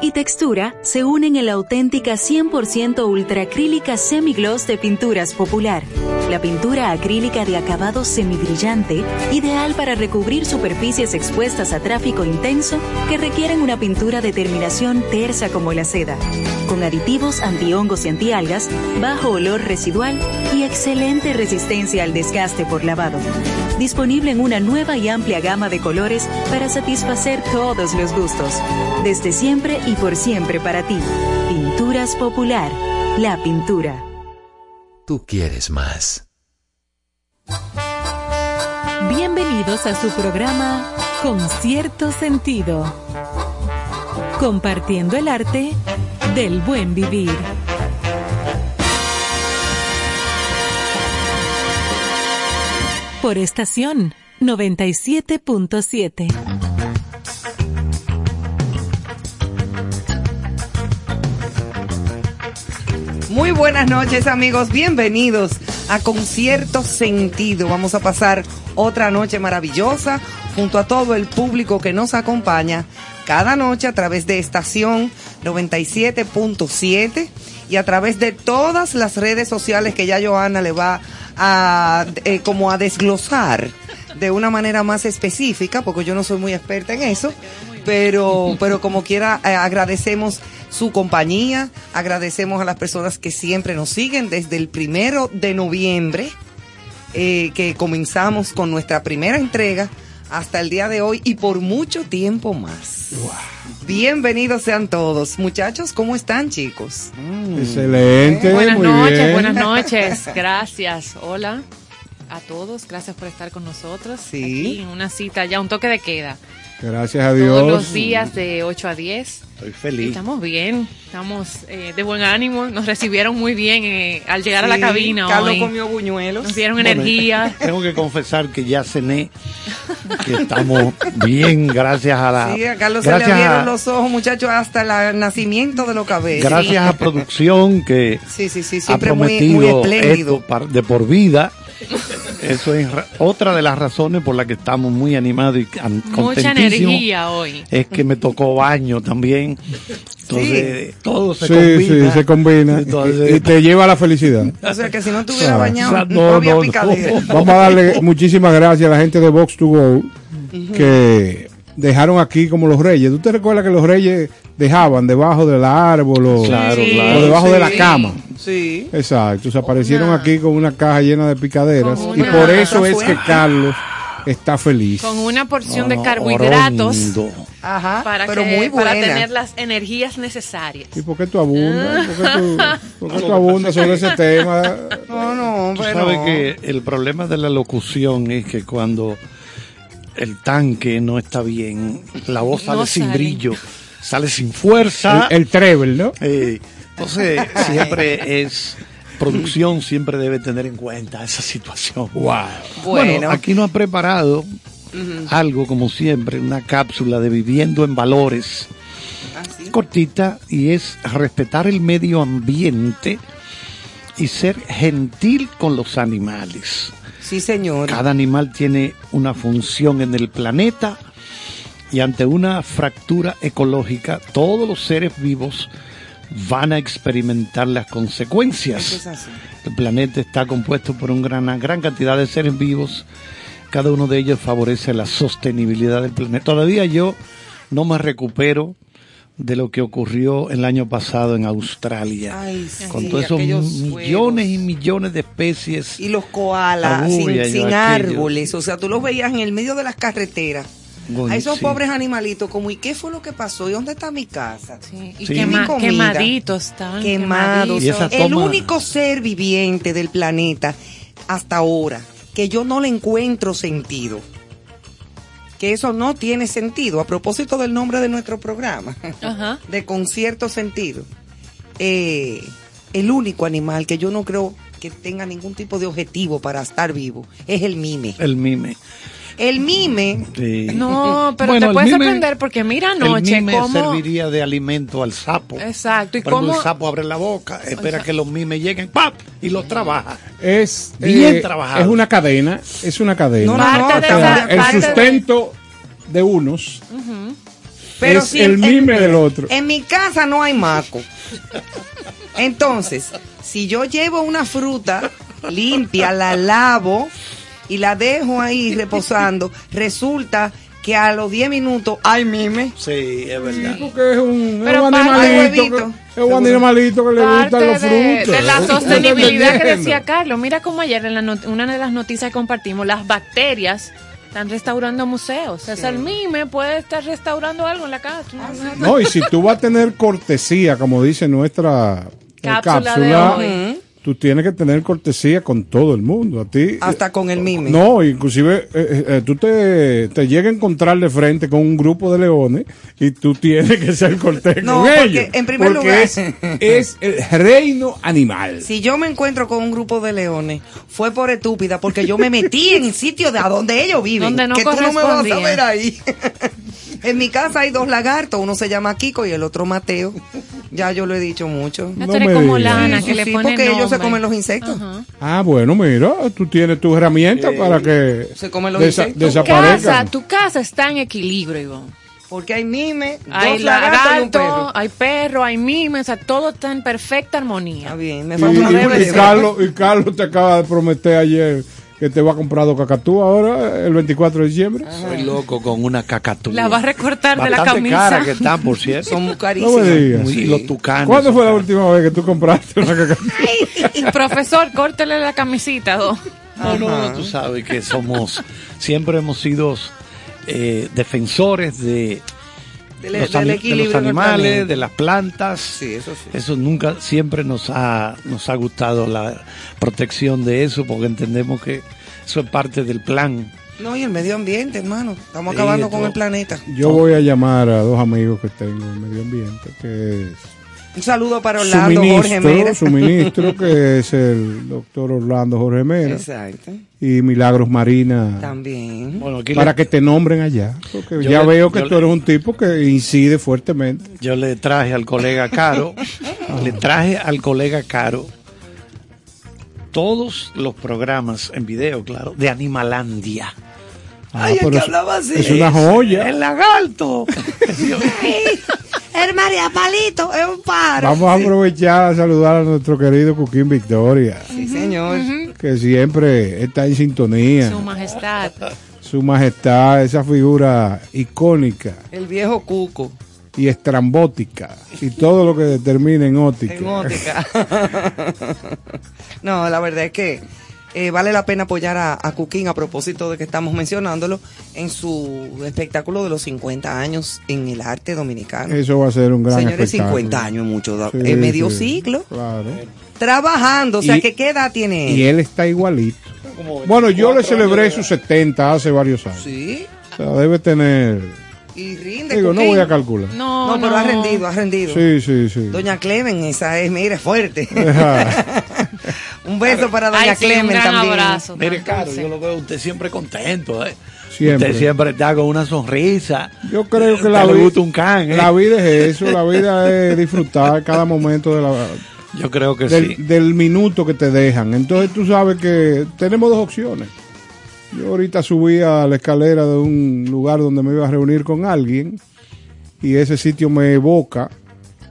Y textura se unen en la auténtica 100% ultracrílica semigloss de Pinturas Popular. La pintura acrílica de acabado semibrillante, ideal para recubrir superficies expuestas a tráfico intenso que requieren una pintura de terminación tersa como la seda. Con aditivos antihongos y antialgas, bajo olor residual y excelente resistencia al desgaste por lavado. Disponible en una nueva y amplia gama de colores para satisfacer todos los gustos. Desde siempre y por siempre para ti. Pinturas Popular. La pintura. Tú quieres más. Bienvenidos a su programa Con cierto sentido. Compartiendo el arte del buen vivir. Por estación 97.7. Muy buenas noches amigos, bienvenidos a Concierto Sentido. Vamos a pasar otra noche maravillosa junto a todo el público que nos acompaña cada noche a través de estación 97.7 y a través de todas las redes sociales que ya Joana le va a eh, como a desglosar de una manera más específica, porque yo no soy muy experta en eso, pero, pero como quiera eh, agradecemos su compañía, agradecemos a las personas que siempre nos siguen desde el primero de noviembre, eh, que comenzamos con nuestra primera entrega hasta el día de hoy y por mucho tiempo más. Bienvenidos sean todos. Muchachos, ¿cómo están, chicos? Excelente. Buenas muy noches, bien. buenas noches. Gracias. Hola a todos. Gracias por estar con nosotros. Sí. Aquí en una cita, ya un toque de queda. Gracias a Dios. Todos los días de 8 a 10. Estoy feliz. Estamos bien, estamos eh, de buen ánimo. Nos recibieron muy bien eh, al llegar a la Sí, cabina Carlos hoy. comió buñuelos. Nos dieron Bueno, energía. Tengo que confesar que ya cené, que estamos bien, gracias a la. Sí, a Carlos se le abrieron a- los ojos, muchachos, hasta el nacimiento de los cabellos. Gracias a producción que Sí, sí, sí, ha siempre muy, muy prometido espléndido. esto de por vida. Eso es ra- otra de las razones por las que estamos muy animados y Mucha contentísimos. energía hoy. Es que me tocó baño también. Entonces, todo se sí, combina. sí, se combina. Entonces- y, y te lleva a la felicidad. O sea que si no estuviera Ah, bañado, o sea, no, no, había no. Vamos a darle muchísimas gracias a la gente de Box to Go que dejaron aquí como los reyes. ¿Tú te recuerdas que los reyes dejaban debajo del árbol o, Claro, Sí. claro. o debajo de la cama? Sí. Exacto, se aparecieron Una- aquí con una caja llena de picaderas y por eso es que Carlos está feliz. Con una porción de No, carbohidratos orondo. Ajá. para, pero que- muy buena. para tener las energías necesarias. ¿Y por qué tú abundas? ¿Por qué tú, por qué tú abundas sobre ese tema? No, no, Tú pero. sabes que el problema de la locución es que cuando el tanque no está bien, la voz sale No sin sale. brillo, sale sin fuerza. El, el treble, ¿no? Eh, entonces, siempre es. Producción siempre debe tener en cuenta esa situación. Wow. Bueno. aquí nos ha preparado algo, como siempre, una cápsula de viviendo en valores Ah, sí. cortita y es respetar el medio ambiente y ser gentil con los animales. Sí, señor. Cada animal tiene una función en el planeta y ante una fractura ecológica todos los seres vivos van a experimentar las consecuencias. es así. El planeta está compuesto por un gran- una gran cantidad de seres vivos. Cada uno de ellos favorece la sostenibilidad del planeta. Todavía yo no me recupero de lo que ocurrió el año pasado en Australia. Ay, sí, con todos esos millones y millones de especies. Y los koalas sin, árboles. O sea, tú los veías en el medio de las carreteras. A esos Sí. pobres animalitos, como, ¿y qué fue lo que pasó? ¿Y dónde está mi casa? Sí, y Sí. quema- Mi comida. quemaditos estaban. Quemados. El toma- único ser viviente del planeta hasta ahora que yo no le encuentro sentido. Que eso no tiene sentido. A propósito del nombre de nuestro programa, Ajá. de concierto sentido. Eh, el único animal que yo no creo que tenga ningún tipo de objetivo para estar vivo es el mime. El mime. El mime, Sí. No, pero Bueno, te el puedes mime- sorprender porque mira el anoche mime cómo... serviría de alimento al sapo. Exacto, y Por cómo... el sapo abre la boca, espera que los mimes lleguen, ¡pap! y los trabaja. Es Bien eh, trabajado. Es una cadena, es una cadena. No, no, no, esa- el de- sustento de unos Pero es si el en- mime en- del otro. En mi casa no hay maco. Entonces, si yo llevo una fruta limpia, la lavo y la dejo ahí reposando, resulta que a los 10 minutos hay mime. Sí, es verdad. Porque es un, es Pero un animalito, que, es un animalito que le gustan los de, frutos. de la sostenibilidad que decía Carlos. Mira cómo ayer en la not- una de las noticias que compartimos, las bacterias están restaurando museos. O sea, el mime puede estar restaurando algo en la casa. No, y si tú vas a tener cortesía, como dice nuestra eh, Cápsula cápsula, de hoy. Tú tienes que tener cortesía con todo el mundo. A ti. Hasta con el mime. No, inclusive eh, eh, eh, tú te, te llegas a encontrar de frente con un grupo de leones y tú tienes que ser cortés No, con porque, ellos. en primer porque lugar- es, es el reino animal. Si yo me encuentro con un grupo de leones, fue por estúpida, porque yo me metí en sitios de a donde ellos viven. Donde no que tú no me vas a ver ahí. en mi casa hay dos lagartos, uno se llama Kiko y el otro Mateo. Ya yo lo he dicho mucho. No, No tú eres me como digas. Lana, Sí, que le pone porque ellos se comen los insectos. Ajá. Ah, bueno, mira, tú tienes tus herramientas para que Se comen los desa- insectos. Tu casa, desaparezcan. tu casa está en equilibrio, Ivonne. Porque hay mime, Hay dos lagartos y un lagarto, perro. hay perro, hay mimes, o sea, todo está en perfecta Está armonía. bien, me Y, falta una y- y Carlos, y Carlos te acaba de prometer ayer que te va a comprar dos cacatúas ahora, el 24 de diciembre. Soy loco con una cacatúa. La va a recortar de la Bastante camisa. cara que están, por cierto. Son muy No carísimos. me digas. Sí. Los tucanes. ¿Cuándo fue la última vez que tú compraste una cacatúa? Profesor, córtele la camisita, do. No, no, no, tú sabes que somos, siempre hemos sido eh, defensores de Del- los, del ani- de los animales, planeta. de las plantas. Sí, eso sí. Eso nunca, siempre nos ha, nos ha gustado la protección de eso, porque entendemos que eso es parte del plan. No, y el medio ambiente, hermano. Estamos acabando con el planeta. Yo voy a llamar a dos amigos que tengo en medio ambiente, que es Un saludo para Orlando, Jorge Mera. ministro, su ministro, que es el doctor Orlando Jorge Mera, Exacto. y Milagros Marina, También. Bueno, aquí para le, que te nombren allá, porque Yo ya le- veo que tú le- eres un tipo que incide fuertemente. yo le traje al colega Caro, le traje al colega Caro todos los programas en video, claro, de Animalandia. Ah, Ay, el pero que es- hablaba así. Es una joya. El lagarto. El María Palito es un paro. Vamos a aprovechar a saludar a nuestro querido Cuquín Victoria, Sí, señor. que siempre está en sintonía. Su majestad. Su majestad, esa figura icónica El viejo Cuco. y estrambótica y todo lo que determina en óptica. En óptica. no, la verdad es que eh, vale la pena apoyar a, a Cuquín a propósito de que estamos mencionándolo en su espectáculo de los 50 años en el arte dominicano. Eso va a ser un gran Señores, espectáculo. 50 años, mucho, Sí, eh, medio sí, siglo, Claro. trabajando. O sea, Y- que ¿qué edad tiene él? Y él está igualito. Bueno, yo le celebré sus 70 hace varios años. Sí, O sea, debe tener... y rinde. Digo, no voy a calcular. No, No, pero ha rendido, ha rendido. Sí, sí, sí. Doña Clemen, esa es, mire, fuerte. Un beso para Doña Ay, sí, un Clemen gran también. abrazo. Mire, Caro, yo lo veo a usted siempre contento, ¿eh? Siempre. Usted siempre está con una sonrisa. Yo creo que A la vida, gusta un can, ¿eh? la vida es eso, la vida es disfrutar cada momento de la, Yo creo que del, sí. del minuto que te dejan. Entonces tú sabes que tenemos dos opciones. Yo ahorita subí a la escalera de un lugar donde me iba a reunir con alguien y ese sitio me evoca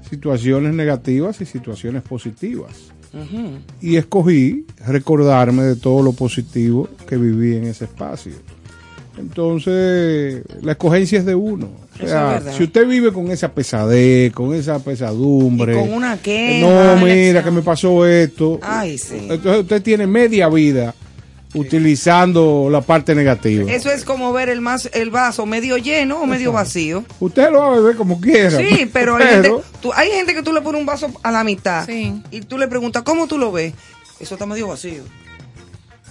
situaciones negativas y situaciones positivas. Y escogí recordarme de todo lo positivo que viví en ese espacio. Entonces, la escogencia es de uno. O Eso sea, es verdad. si usted vive con esa pesadez, con esa pesadumbre, Y con una queja, no, mira que me pasó esto. Ay, sí. Entonces usted tiene media vida utilizando la parte negativa. Eso es como ver el, más, el vaso medio lleno o medio vacío. Usted lo va a beber como quiera. Sí, pero hay, gente, tú- hay gente que tú le pones un vaso a la mitad Sí. y tú le preguntas, ¿cómo tú lo ves? Eso está medio vacío.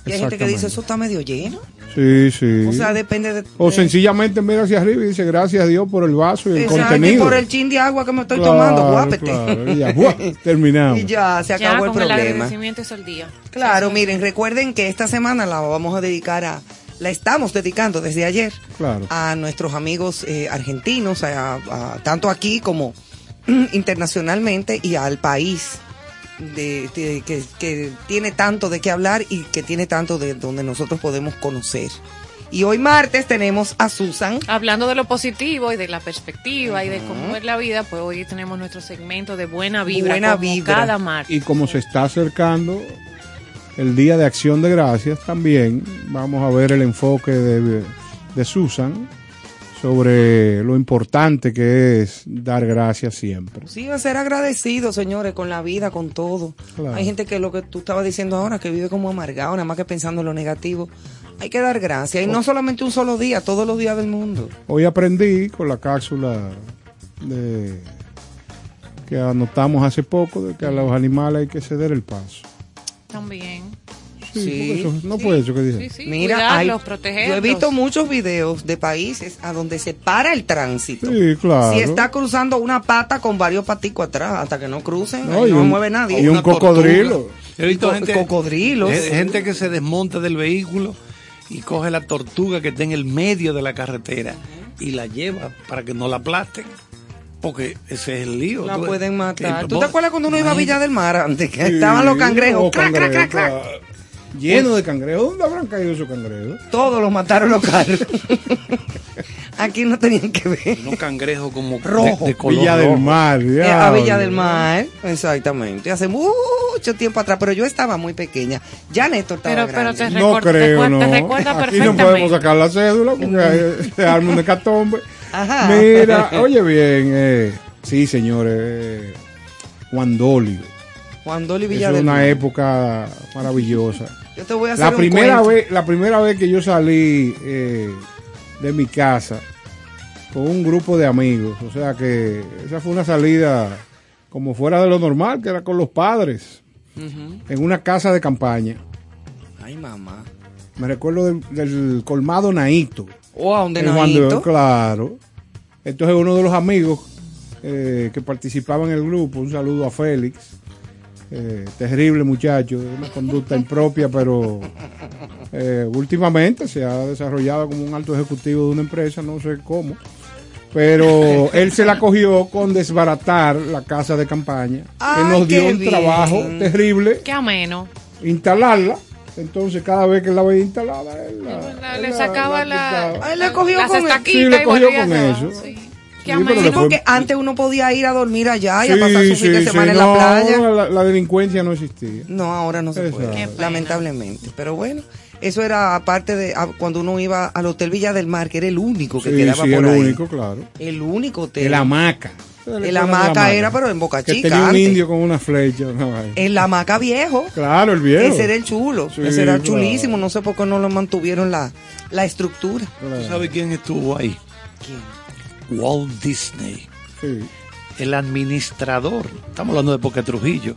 Y hay gente que dice, eso está medio lleno. Sí, sí. O sea, depende de... O de- sencillamente mira hacia arriba y dice gracias a Dios por el vaso y el Exacto, y contenido. por el chin de agua que me estoy Claro, tomando, guápete. claro, y ya, ¡buah! terminamos. y ya se Ya acabó el con el problema. agradecimiento es el día. Claro, miren, recuerden que esta semana la vamos a dedicar a, la estamos dedicando desde ayer Claro. a nuestros amigos eh, argentinos, a- a- tanto aquí como internacionalmente y al país de, de- que, que tiene tanto de qué hablar y que tiene tanto de donde nosotros podemos conocer. Y hoy martes tenemos a Susan. Hablando de lo positivo y de la perspectiva y de cómo es la vida, pues hoy tenemos nuestro segmento de buena vibra, Buena como vibra. cada martes. Y como se está acercando el Día de Acción de Gracias, también vamos a ver el enfoque de, de Susan sobre lo importante que es dar gracias siempre. Sí, va a ser agradecido, señores, con la vida, con todo. Claro. Hay gente que lo que tú estabas diciendo ahora, que vive como amargado, nada más que pensando en lo negativo. Hay que dar gracias. Y no solamente un solo día, todos los días del mundo. Hoy aprendí con la cápsula de, que anotamos hace poco de que a los animales hay que ceder el paso. También. Sí, no sí. fue eso que dije. Sí, sí, Mira, cuidarlos, hay- yo he visto muchos videos de países a donde se para el tránsito. Sí, claro. Si está cruzando una pata con varios paticos atrás, hasta que no crucen, No, no un- mueve nadie. y un cocodrilo. He visto Co- gente, cocodrilos. ge- gente que se desmonta del vehículo y coge la tortuga que está en el medio de la carretera y la lleva para que no la aplasten. Porque ese es el lío. La pueden matar. ¿Tú te acuerdas cuando uno iba a Villa del Mar antes? Que Sí, estaban los cangrejos. crac, crac, crac, crac. Lleno de cangrejos. ¿Dónde habrán caído esos cangrejos? Todos los mataron los carros. Aquí no tenían que ver. Unos cangrejos como Rojo. de, de color Villa rojo. del Mar. Eh, a Villa del Mar, exactamente. Hace mucho tiempo atrás, pero yo estaba muy pequeña. Ya Néstor estaba Pero, pero te, No te creo, no. te recuerda Aquí no podemos sacar la cédula porque se arma un hecatombe. Ajá. Mira, oye bien, eh, sí, señores, eh, Juan Dolio. Juan Dolly Eso Villa es una época maravillosa. Yo te voy a hacer La primera vez, la primera vez que yo salí eh, de mi casa con un grupo de amigos, o sea que esa fue una salida como fuera de lo normal, que era con los padres, en una casa de campaña. Ay, mamá. Me recuerdo del, del colmado Naito. Wow, de en Juan de- Naito. claro. Entonces uno de los amigos eh, que participaba en el grupo, un saludo a Félix, eh, terrible muchacho, una conducta impropia, pero eh, últimamente se ha desarrollado como un alto ejecutivo de una empresa, no sé cómo. Pero él se la cogió con desbaratar la casa de campaña, que nos dio un bien. trabajo terrible Qué ameno. instalarla. Entonces cada vez que la veía instalada, él la- él le la- sacaba la le cogió con- estaquitas Sí, le cogió con a- eso. sí. Qué. Sí, porque antes uno podía ir a dormir allá y a pasar su fin de sí, semana sí, en la no, playa. La, la delincuencia no existía. No, ahora no se Exacto. puede, lamentablemente. Pero bueno, eso era aparte de a- cuando uno iba al Hotel Villa del Mar, que era el único que Sí, quedaba sí, por el ahí. único, claro. El único hotel. El hamaca. El hamaca era, pero en Boca Que Chica, tenía un antes. indio con una flecha. una vaina. El hamaca viejo. Claro, el viejo. Ese era el chulo. Sí, ese era claro. chulísimo. No sé por qué no lo mantuvieron la, la estructura. Claro. ¿Tú sabes quién estuvo ahí? Walt Disney, Sí. el administrador. Estamos hablando de Poca Trujillo.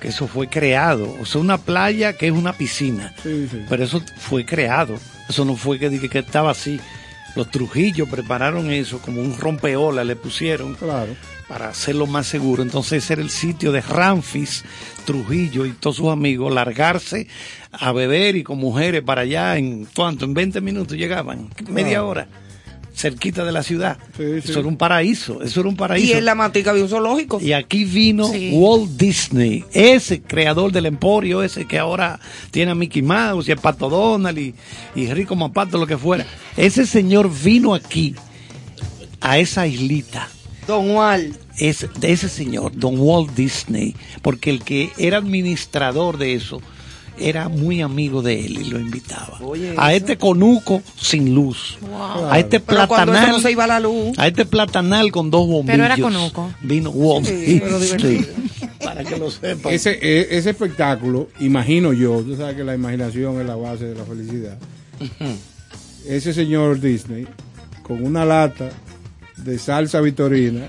Que eso fue creado. O sea, una playa que es una piscina. Sí, sí. Pero eso fue creado. Eso no fue que, que estaba así. Los Trujillos prepararon eso como un rompeola, le pusieron Claro. para hacerlo más seguro. Entonces ese era el sitio de Ramfis, Trujillo y todos sus amigos, largarse a beber y con mujeres para allá en cuánto, en 20 minutos llegaban, media hora, cerquita de la ciudad. Sí, sí. Eso era un paraíso, eso era un paraíso. Y en la matica había un zoológico. Y aquí vino Sí. Walt Disney, ese creador del emporio, ese que ahora tiene a Mickey Mouse y a Pato Donald y, y Rico Mapato, lo que fuera. Ese señor vino aquí, a esa islita, Don Wal. es, de ese señor, don Walt Disney, porque el que era administrador de eso era muy amigo de él y lo invitaba. Oye, a eso. este conuco sin luz, a este Pero platanal, no se iba la luz. a este platanal con dos bombillos. Pero era conuco. Vino Walt Sí, divertido. Para que lo sepan. Ese, e- ese espectáculo, imagino yo, tú sabes que la imaginación es la base de la felicidad. Ese señor Disney, con una lata de salsa vitorina,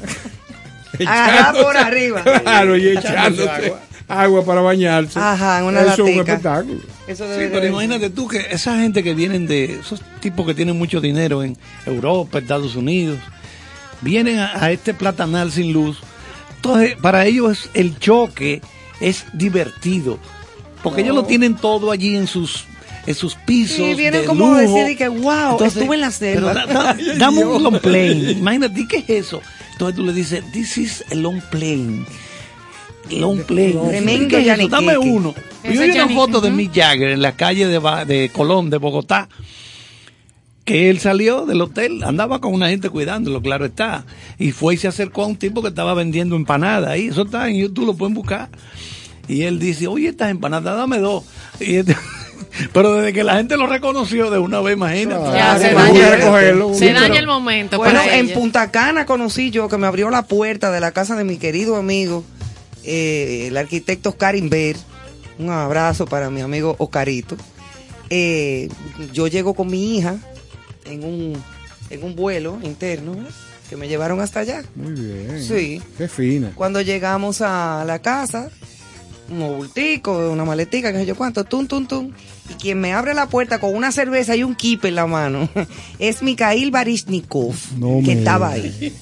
Agarrada por arriba. claro, y echándose agua, para bañarse. Ajá, en una Eso es un espectáculo. Eso Sí, pero imagínate tú que esa gente que vienen de esos tipos que tienen mucho dinero en Europa, Estados Unidos, vienen a, a este platanal sin luz. Entonces, para ellos es- el choque es divertido, porque ellos lo tienen todo allí en sus en sus pisos. Sí, vienen de como a decir y que, wow, estuve en la selva. pero da- da- dame un long plane. Imagínate, ¿y ¿qué es eso? Entonces tú le dices, this is a long plane. Long plane. Tremendo ¿Qué es eso? yaniqueque. Dame uno. Yo vi una foto de. Mick Jagger en la calle de, Ba- de Colón, de Bogotá, que él salió del hotel, andaba con una gente cuidándolo, claro está, y fue y se acercó a un tipo que estaba vendiendo empanadas ahí, eso está en YouTube, lo pueden buscar. Y él dice, oye, estas empanadas, dame dos. Y este- pero desde que la gente lo reconoció de una vez, imagínate. Ya, se daña, se el momento. Bueno, en. Punta Cana conocí yo que me abrió la puerta de la casa de mi querido amigo, eh, el arquitecto Oscar Inver. Un abrazo para mi amigo Oscarito. Eh, yo llego con mi hija en un, en un vuelo interno ¿eh? que me llevaron hasta allá. Muy bien. Sí. Qué fina. Cuando llegamos a la casa, un bultico, una maletica, que sé yo cuánto, tum, tum, tum. Y quien me abre la puerta con una cerveza y un kipe en la mano es Mikhail Barishnikov, No que me estaba ahí.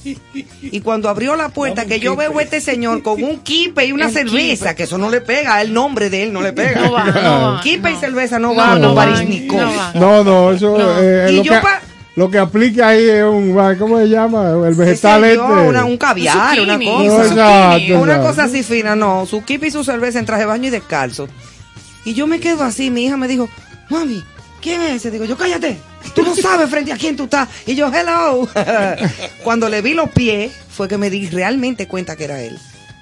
Y cuando abrió la puerta, que yo veo a este señor con un kipe y una El cerveza, kipe. que eso no le pega, el nombre de él no le pega. No va, no va, Kipe y cerveza no, No, va no Barishnikov. no va. No, no, eso No. eh, Y lo, yo que, pa- lo que aplica ahí es un, ¿cómo se llama? El vegetal este. una- un caviar, una Zucchini. Cosa. exacto, Una exacto. cosa así fina, no. Su kipe y su cerveza en traje de baño y descalzo. Y yo me quedo así, mi hija me dijo, mami, ¿quién es ese? Digo, yo cállate, tú no sabes frente a quién tú estás. Y yo, hello. Cuando le vi los pies, fue que me di realmente cuenta que era él.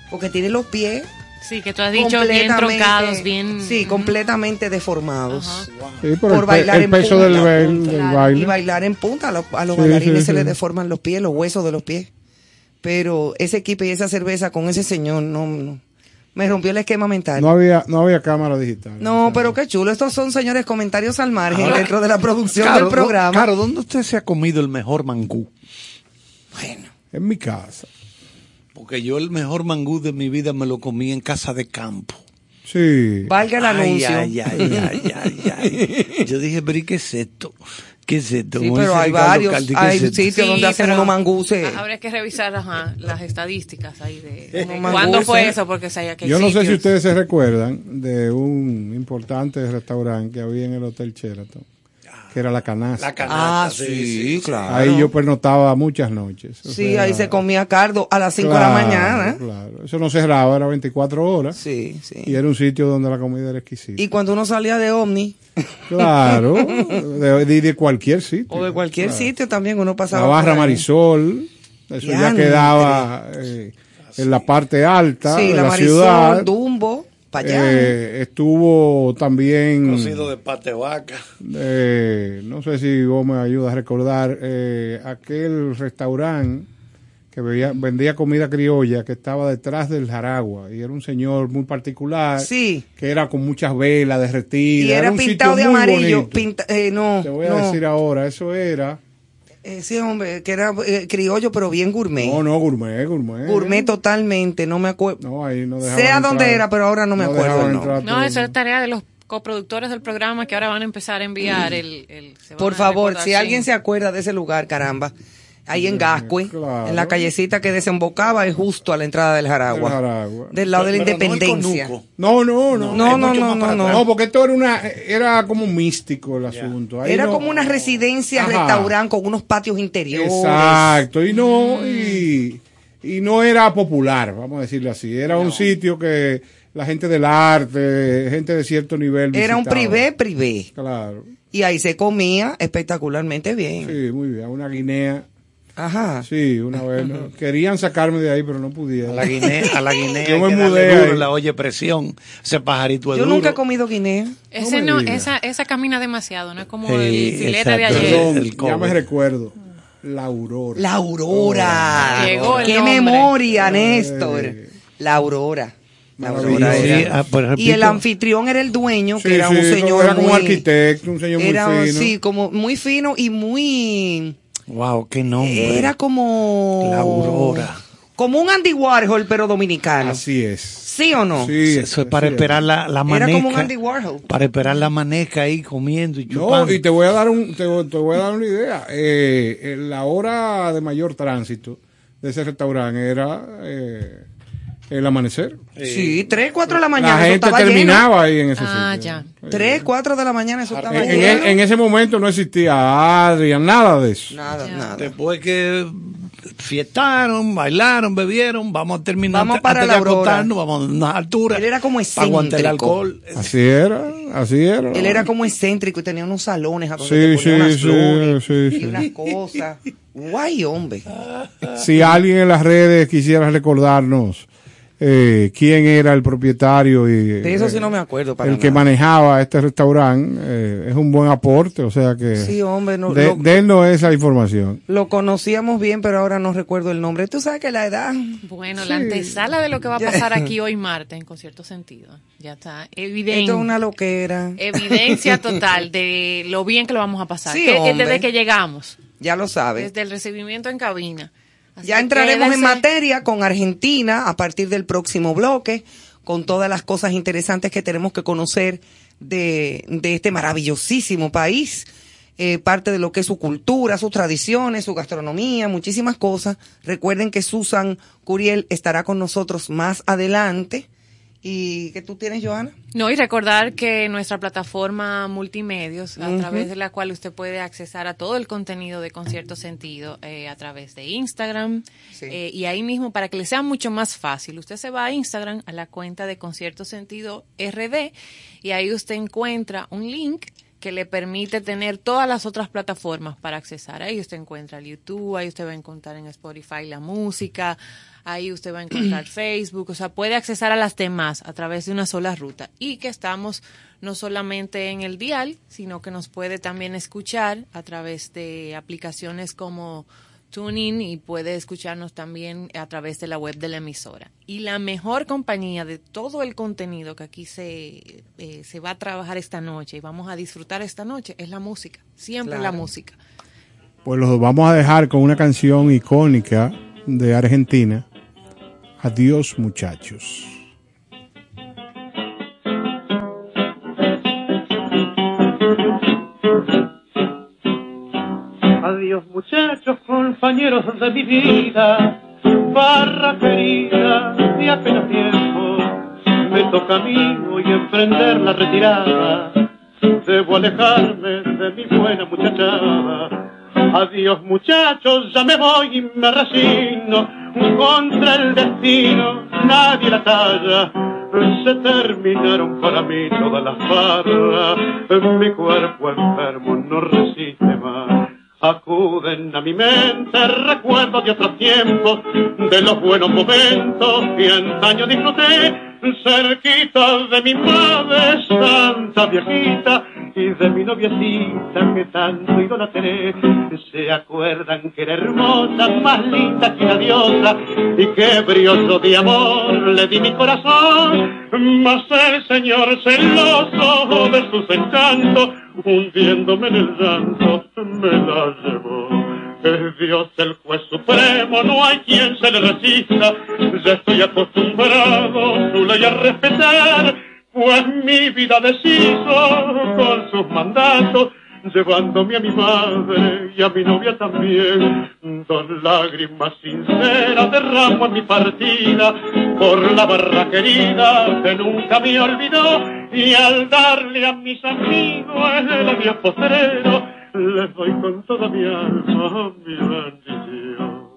Porque tiene los pies Sí, que tú has dicho bien completamente- troncados, bien... Sí, completamente deformados. Sí, Por el, bailar el en peso punta, del, bail- punta. del Y baile. bailar en punta, a los, a los Sí, bailarines sí, se sí. les deforman los pies, los huesos de los pies. Pero ese equipo y esa cerveza con ese señor, no, no. me rompió el esquema mental. No No, había, no había cámara digital. pero qué chulo. Estos son, señores, comentarios al margen Ahora- dentro de la producción Claro, del programa. Claro, ¿dónde usted se ha comido el mejor mangú? Bueno, En mi casa. Porque yo el mejor mangú de mi vida me lo comí en casa de campo. Sí. valga el Ay, anuncio. Ay, ay, ay, ay, ay. Yo dije, pero ¿y qué es esto? ¿Qué es esto? Sí, pero hay varios, Caldi, ¿qué hay sitios donde hacen unos manguses. Habría que revisar ajá, las estadísticas ahí de... Unos ¿Cuándo fue eso? Porque sabía que Yo no sé si ustedes se recuerdan de un importante restaurante que había en el Hotel Sheraton, que era La Canasta. La canasta, Ah, sí, claro. Ahí yo pernotaba muchas noches. O Sí, sea, ahí se comía cardo a las 5 de la mañana. Claro. Eso no cerraba, era 24 horas. Sí, sí. Y era un sitio donde la comida era exquisita. Y cuando uno salía de Omni Claro, de, de- de cualquier sitio. o de cualquier Claro. sitio también uno pasaba. La barra. Marisol, eso ya quedaba eh, en la parte alta Sí, de la, la, Marisol, ciudad. Dumbo, para allá. Eh, estuvo también, Cocido de pate vaca. eh, no sé si vos me ayudas a recordar, eh, aquel restaurante que veía- vendía comida criolla que estaba detrás del Jaragua y era un señor muy particular Sí. que era con muchas velas derretidas. y era un pintado de muy amarillo. Pinta, eh, no, Te voy a no. decir ahora, eso era... Ese hombre que era eh, criollo, pero bien gourmet. No, no, gourmet, gourmet. Gourmet totalmente, no me acuerdo. No, ahí no Sea donde era, pero ahora no me acuerdo el entrar No, el es tarea de los coproductores del programa que ahora van a empezar a enviar el... el- se Por favor, si sí. alguien se acuerda de ese lugar, caramba. Ahí en Gascue, claro. en la callecita que desembocaba y justo a la entrada del Jaragua. Del Jaragua. Del lado de la Pero no el independencia. No, no, no. No, es no, no, no, no. No, porque esto era una era como místico el asunto. Ahí Era no- como una residencia, Ajá. restaurante con unos patios interiores. Exacto, y no y, y no era popular, vamos a decirlo así. Era un sitio que la gente del arte, gente de cierto nivel Era un privé, privé. Claro. Y ahí se comía espectacularmente bien. Sí, muy bien, una guinea. Ajá. Sí, una vez. ¿no? Querían sacarme de ahí, pero no pudieron. A la guinea, a la guinea Yo me mudé duro, la oye presión. Ese pajarito es Yo duro. nunca he comido guinea. Ese No esa, esa camina demasiado, no es como Sí, el filete de ayer. Perdón, el ya me recuerdo. La Aurora. La Aurora. Llegó el Qué nombre. memoria, Néstor. Eh. La Aurora. La. Aurora Sí, ah, Y el anfitrión era el dueño, que era sí, un señor era como muy, arquitecto, un señor muy era, fino. Sí, como muy fino y muy... Wow, qué nombre. Era como... La Aurora. Como un Andy Warhol, pero dominicano. Así es. ¿Sí o no? Sí, Eso es para esperar la, la Era maneca. como un Andy Warhol. Para esperar la maneca ahí comiendo y chupando. No, y te voy a dar un, te, te voy a dar una idea. Eh, la hora de mayor tránsito de ese restaurante era eh, el amanecer. Sí, 3, 4 de la mañana. La eso gente estaba terminaba ahí en ese Ah, sitio. ya. 3, 4 de la mañana eso estaba En, en lleno. e- en ese momento no existía Adrian, nada de eso. Nada, nada. Después que fiestaron, bailaron, bebieron, vamos a terminar Vamos para antes la aurora. acostarnos, vamos a unas alturas. Él era como para aguantar el excéntrico. alcohol. Así era, así era. Él era como excéntrico y tenía unos salones a donde Sí, ponía unas sí, flores sí, y sí, sí. unas cosas. Guay, hombre. Si alguien en las redes quisiera recordarnos eh, quién era el propietario y De eso sí eh, no me acuerdo para el que manejaba este restaurante, eh, es un buen aporte, o sea que Sí, hombre, no, de, lo, esa información. lo conocíamos bien, pero ahora no recuerdo el nombre. Tú sabes que la edad... Bueno, la antesala de lo que va a pasar aquí hoy martes, en concierto sentido. Ya está evidente. Esto es una loquera. Evidencia total de lo bien que lo vamos a pasar. Sí, Que- desde que llegamos, Ya lo sabes. desde el recibimiento en cabina. Así Ya entraremos en materia con Argentina a partir del próximo bloque, con todas las cosas interesantes que tenemos que conocer de, de este maravillosísimo país, eh, parte de lo que es su cultura, sus tradiciones, su gastronomía, muchísimas cosas. Recuerden que Susan Curiel estará con nosotros más adelante. ¿Y qué tú tienes, Joana? No, y recordar que nuestra plataforma multimedios, a través de la cual usted puede accesar a todo el contenido de Concierto Sentido, eh, a través de Instagram, Sí. eh, y ahí mismo, para que le sea mucho más fácil, usted se va a Instagram, a la cuenta de Concierto Sentido RD, y ahí usted encuentra un link que le permite tener todas las otras plataformas para accesar. Ahí usted encuentra el YouTube, ahí usted va a encontrar en Spotify la música, ahí usted va a encontrar Facebook, o sea, puede accesar a las demás a través de una sola ruta. Y que estamos no solamente en el dial, sino que nos puede también escuchar a través de aplicaciones como TuneIn y puede escucharnos también a través de la web de la emisora. Y la mejor compañía de todo el contenido que aquí se, eh, se va a trabajar esta noche y vamos a disfrutar esta noche es la música, siempre la música. Pues los vamos a dejar con una canción icónica de Argentina. Adiós muchachos. Adiós muchachos, compañeros de mi vida, barra querida de apenas tiempo. Me toca a mí hoy emprender la retirada, debo alejarme de mi buena muchachada. Adiós muchachos, ya me voy y me resigno, contra el destino nadie la talla. Se terminaron para mí todas las barras, mi cuerpo enfermo no resiste más. Acuden a mi mente recuerdos de otros tiempos, de los buenos momentos que antaño disfruté, cerquita de mi madre santa viejita y de mi noviecita que tanto idolatré. Se acuerdan que era hermosa, más linda que una diosa, y que brioso de amor le di mi corazón, mas el Señor celoso de sus encantos, hundiéndome en el llanto, me la llevó. Es Dios el juez supremo, no hay quien se le resista. Ya estoy acostumbrado su ley a respetar, pues mi vida deshizo con sus mandatos, llevándome a mi madre y a mi novia también. Dos lágrimas sinceras derramo en mi partida por la barra querida que nunca me olvidó y al darle a mis amigos el adiós postrero les doy con toda mi alma mi bendición.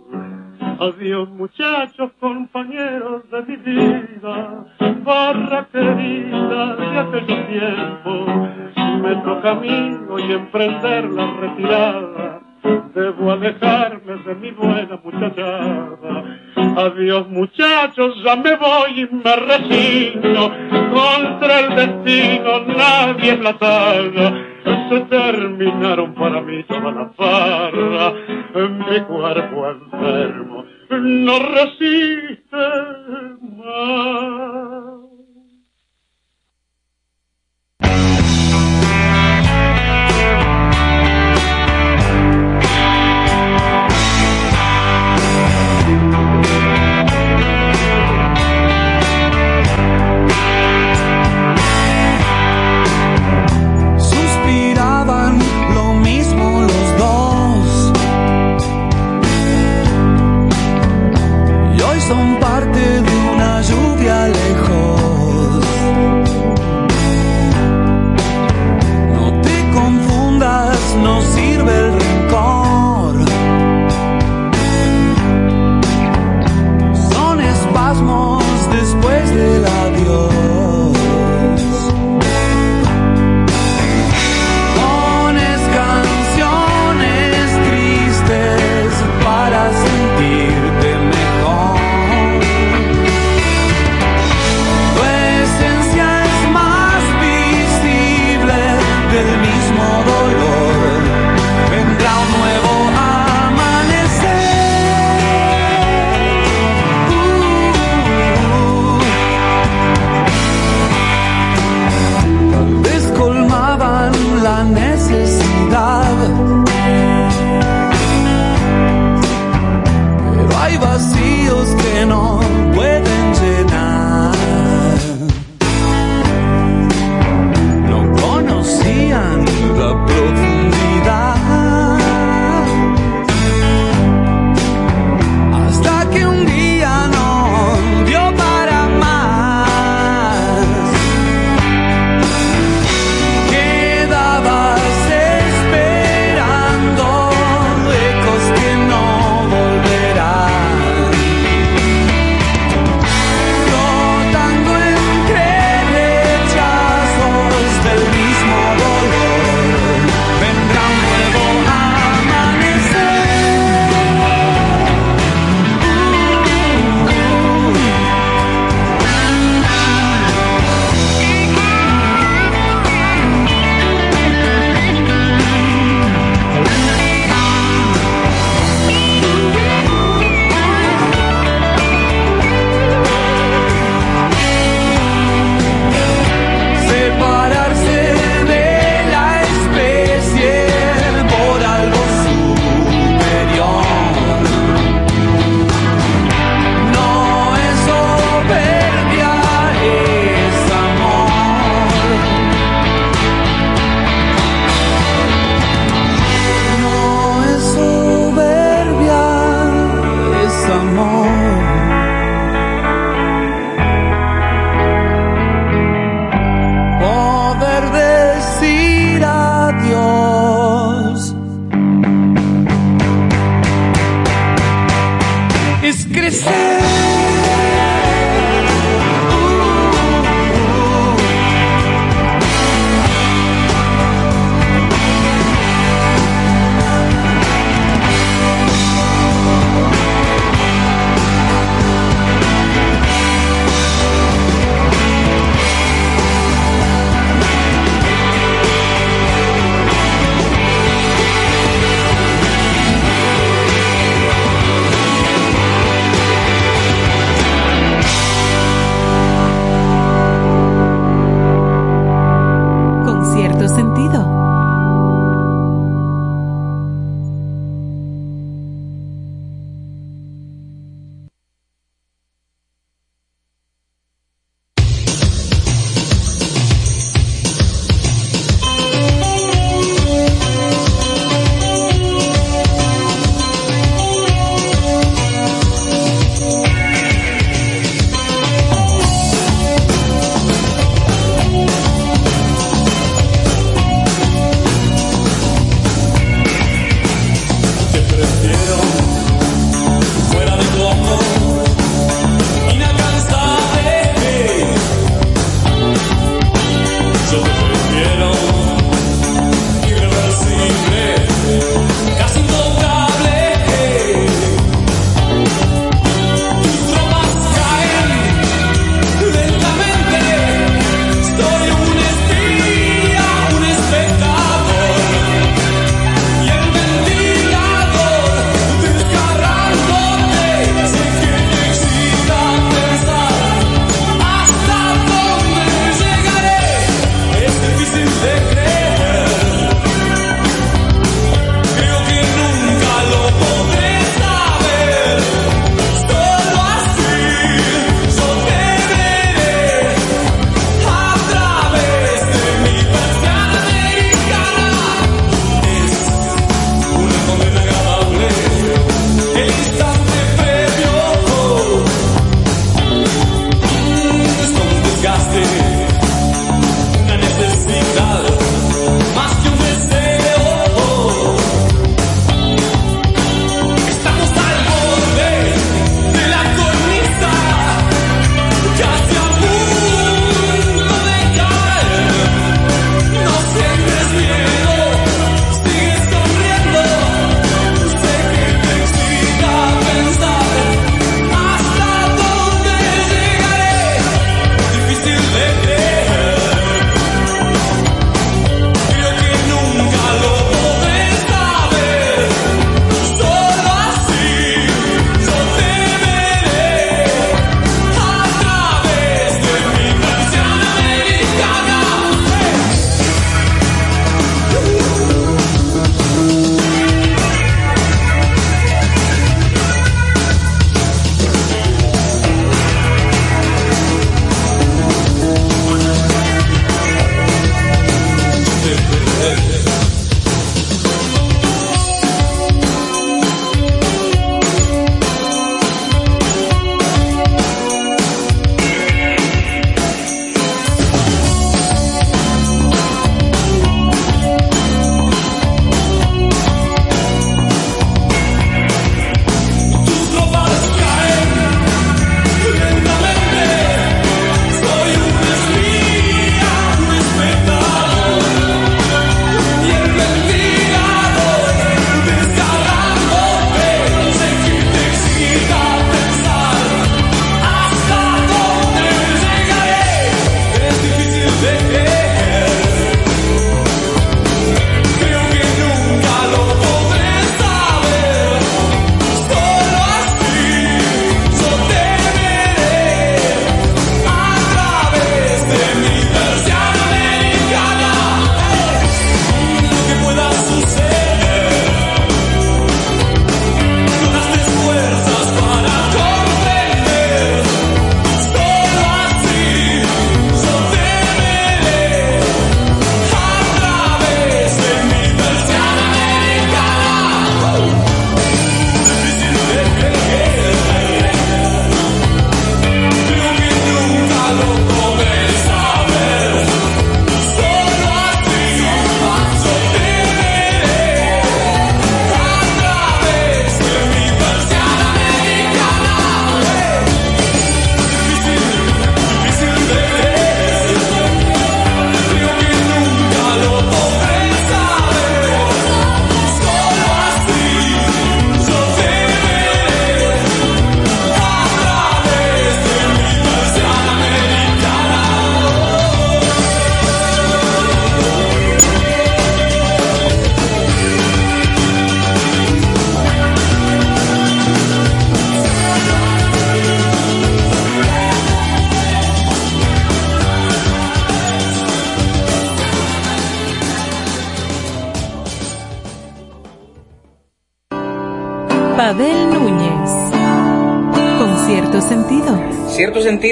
Adiós muchachos, compañeros de mi vida, barra querida de aquellos tiempos. Me toca a mí hoy emprender la retirada, debo alejarme de mi buena muchachada. Adiós muchachos, ya me voy y me resigno, contra el destino nadie es la talla. Se terminaron para mí toda la farra, mi cuerpo enfermo no resiste más. Son parte de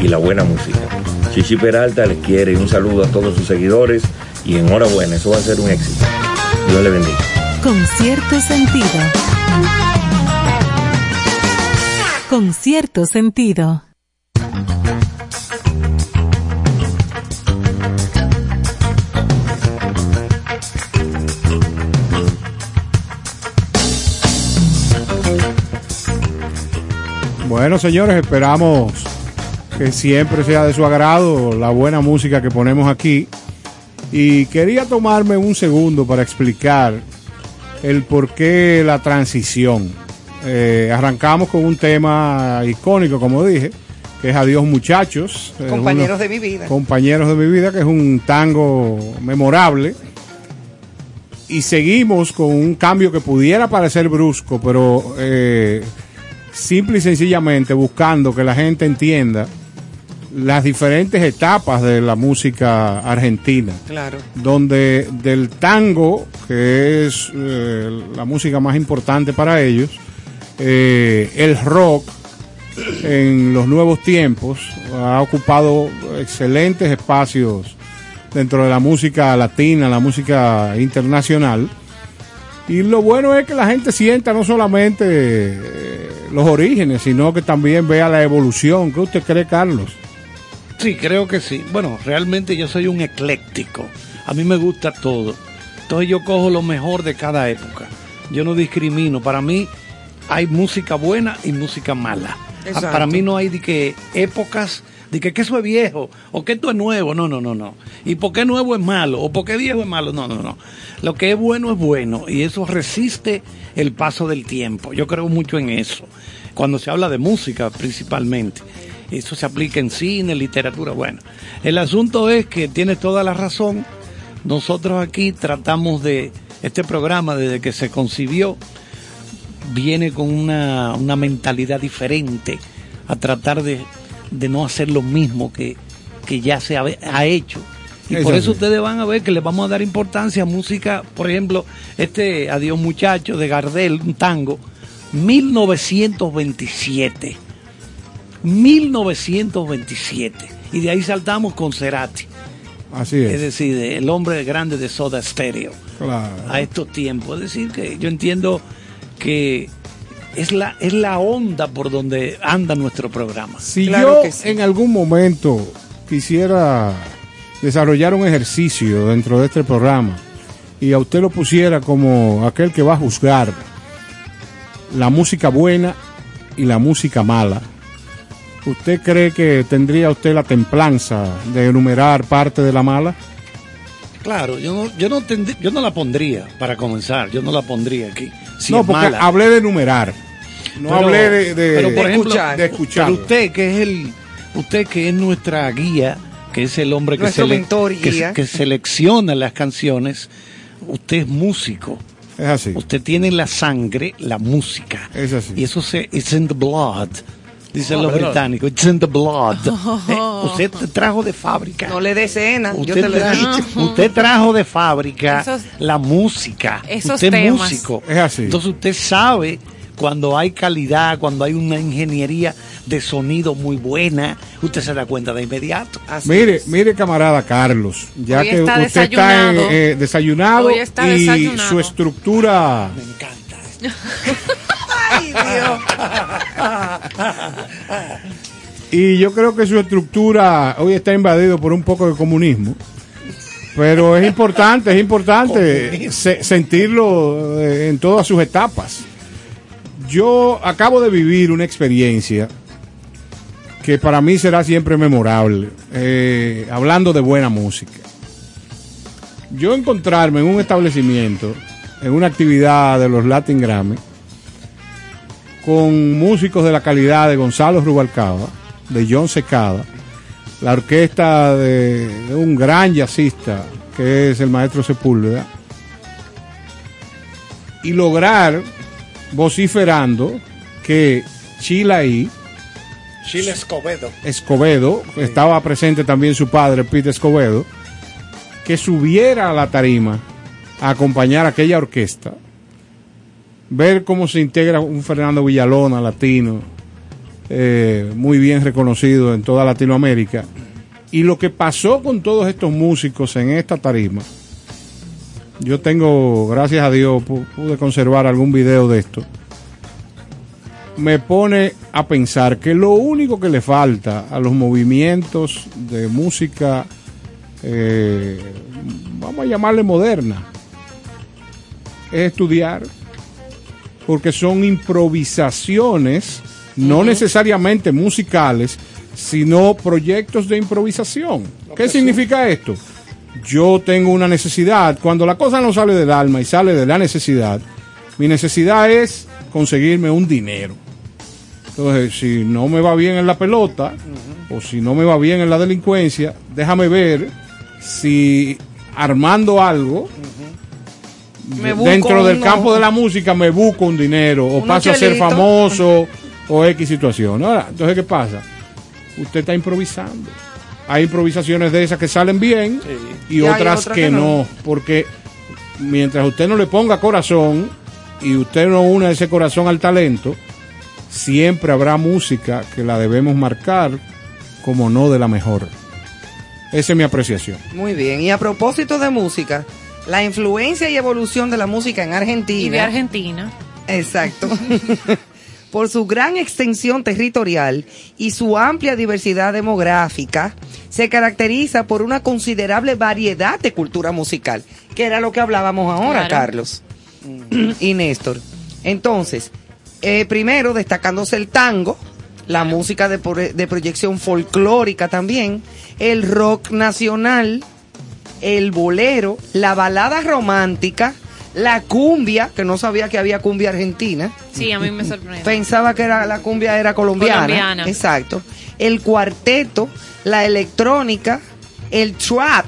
y la buena música. Chichi Peralta les quiere un saludo a todos sus seguidores y enhorabuena, eso va a ser un éxito. Dios le bendiga. Con cierto sentido. Con cierto sentido. Bueno, señores, esperamos que siempre sea de su agrado la buena música que ponemos aquí. Y quería tomarme un segundo para explicar el por qué la transición. Eh, arrancamos con un tema icónico, como dije, que es Adiós muchachos. Es Compañeros de mi vida. Compañeros de mi vida, que es un tango memorable. Y seguimos con un cambio que pudiera parecer brusco, pero eh, simple y sencillamente buscando que la gente entienda las diferentes etapas de la música argentina Claro. donde del tango, que es eh, la música más importante para ellos, eh, el rock en los nuevos tiempos ha ocupado excelentes espacios dentro de la música latina, la música internacional. Y lo bueno es que la gente sienta no solamente eh, los orígenes, sino que también vea la evolución. ¿Qué usted cree, Carlos? Sí, creo que sí. Bueno, realmente yo soy un ecléctico. A mí me gusta todo. Entonces yo cojo lo mejor de cada época. Yo no discrimino. Para mí hay música buena y música mala. Exacto. Para mí no hay de que épocas, de que, que eso es viejo o que esto es nuevo. No, no, no, no. Y por qué nuevo es malo o por qué viejo es malo. No, no, no. Lo que es bueno es bueno y eso resiste el paso del tiempo. Yo creo mucho en eso. Cuando se habla de música principalmente. Eso se aplica en cine, literatura. Bueno, el asunto es que tiene toda la razón. Nosotros aquí tratamos de, este programa desde que se concibió, viene con una, una mentalidad diferente a tratar de, de no hacer lo mismo que, que ya se ha, ha hecho. Y Eso por eso sí. ustedes van a ver que le vamos a dar importancia a música, por ejemplo, este Adiós Muchacho de Gardel, un tango, 1927. 1927. Y de ahí saltamos con Cerati. Así es. Es decir, de- el hombre grande de Soda Stereo Claro. a estos tiempos. Es decir, que yo entiendo que es la, es la onda por donde anda nuestro programa. Si Claro yo que sí. en algún momento quisiera desarrollar un ejercicio dentro de este programa y a usted lo pusiera como aquel que va a juzgar la música buena y la música mala, ¿usted cree que tendría usted la templanza de enumerar parte de la mala? Claro, yo no, yo no, yo no la pondría para comenzar, yo no la pondría aquí. Si no, es porque mala. hablé de enumerar. No Pero- hablé de, de- pero por ejemplo, de escuchar. Pero usted que es el, usted que es nuestra guía, que es el hombre que, sele- selecciona las canciones, usted es músico. Es así. Usted tiene en la sangre la música. Es así. Y eso se, it's in the blood. Dicen Oh, los británicos, it's in the blood. Eh, usted te trajo de fábrica. No le dé cena, yo Usted, te lo he tra- dicho. usted trajo de fábrica Esos- la música. esos usted es músico. Es así. Entonces usted sabe cuando hay calidad, cuando hay una ingeniería de sonido muy buena, usted se da cuenta de inmediato. Así Mire, es. mire camarada Carlos, ya Hoy que está usted está desayunado. eh, eh, desayunado Hoy está y desayunado. su estructura Me encanta. Y yo creo que su estructura hoy está invadido por un poco de comunismo. Pero es importante, es importante se- sentirlo eh, en todas sus etapas. Yo acabo de vivir una experiencia que para mí será siempre memorable, eh, hablando de buena música. Yo encontrarme en un establecimiento, en una actividad de los Latin Grammy, con músicos de la calidad de Gonzalo Rubalcaba, de John Secada, la orquesta de, de un gran jazzista que es el maestro Sepúlveda, y lograr vociferando que Chilaí, Chile Escobedo. Escobedo, estaba presente también su padre, Pete Escobedo, que subiera a la tarima a acompañar a aquella orquesta, ver cómo se integra un Fernando Villalona latino, eh, muy bien reconocido en toda Latinoamérica, y lo que pasó con todos estos músicos en esta tarima. Yo tengo, gracias a Dios, pu- pude conservar algún video de esto me pone a pensar que lo único que le falta a los movimientos de música, eh, vamos a llamarle moderna, es estudiar, porque son improvisaciones, no necesariamente musicales, sino proyectos de improvisación. ¿Qué significa esto? Yo tengo una necesidad, cuando la cosa no sale del alma y sale de la necesidad, mi necesidad es conseguirme un dinero. Entonces, si no me va bien en la pelota o si no me va bien en la delincuencia, déjame ver si armando algo Me busco dentro del uno- campo de la música me busco un dinero o paso a ser famoso o X situación. Ahora, entonces, ¿qué pasa? Usted está improvisando. Hay improvisaciones de esas que salen bien y, otras otras que, que no. no, porque mientras usted no le ponga corazón y usted no une ese corazón al talento, siempre habrá música que la debemos marcar como no de la mejor. Esa es mi apreciación. Muy bien. Y a propósito de música, la influencia y evolución de la música en Argentina. Y de Argentina. Exacto. Por su gran extensión territorial y su amplia diversidad demográfica, se caracteriza por una considerable variedad de cultura musical, que era lo que hablábamos ahora, Claro. Carlos y Néstor. Entonces, eh, primero destacándose el tango, la música de, de proyección folclórica también, el rock nacional, el bolero, la balada romántica, la cumbia, que no sabía que había cumbia argentina. Sí, a mí me sorprende. Pensaba que era la cumbia era colombiana. Colombiana. Exacto. El cuarteto, la electrónica, el trap,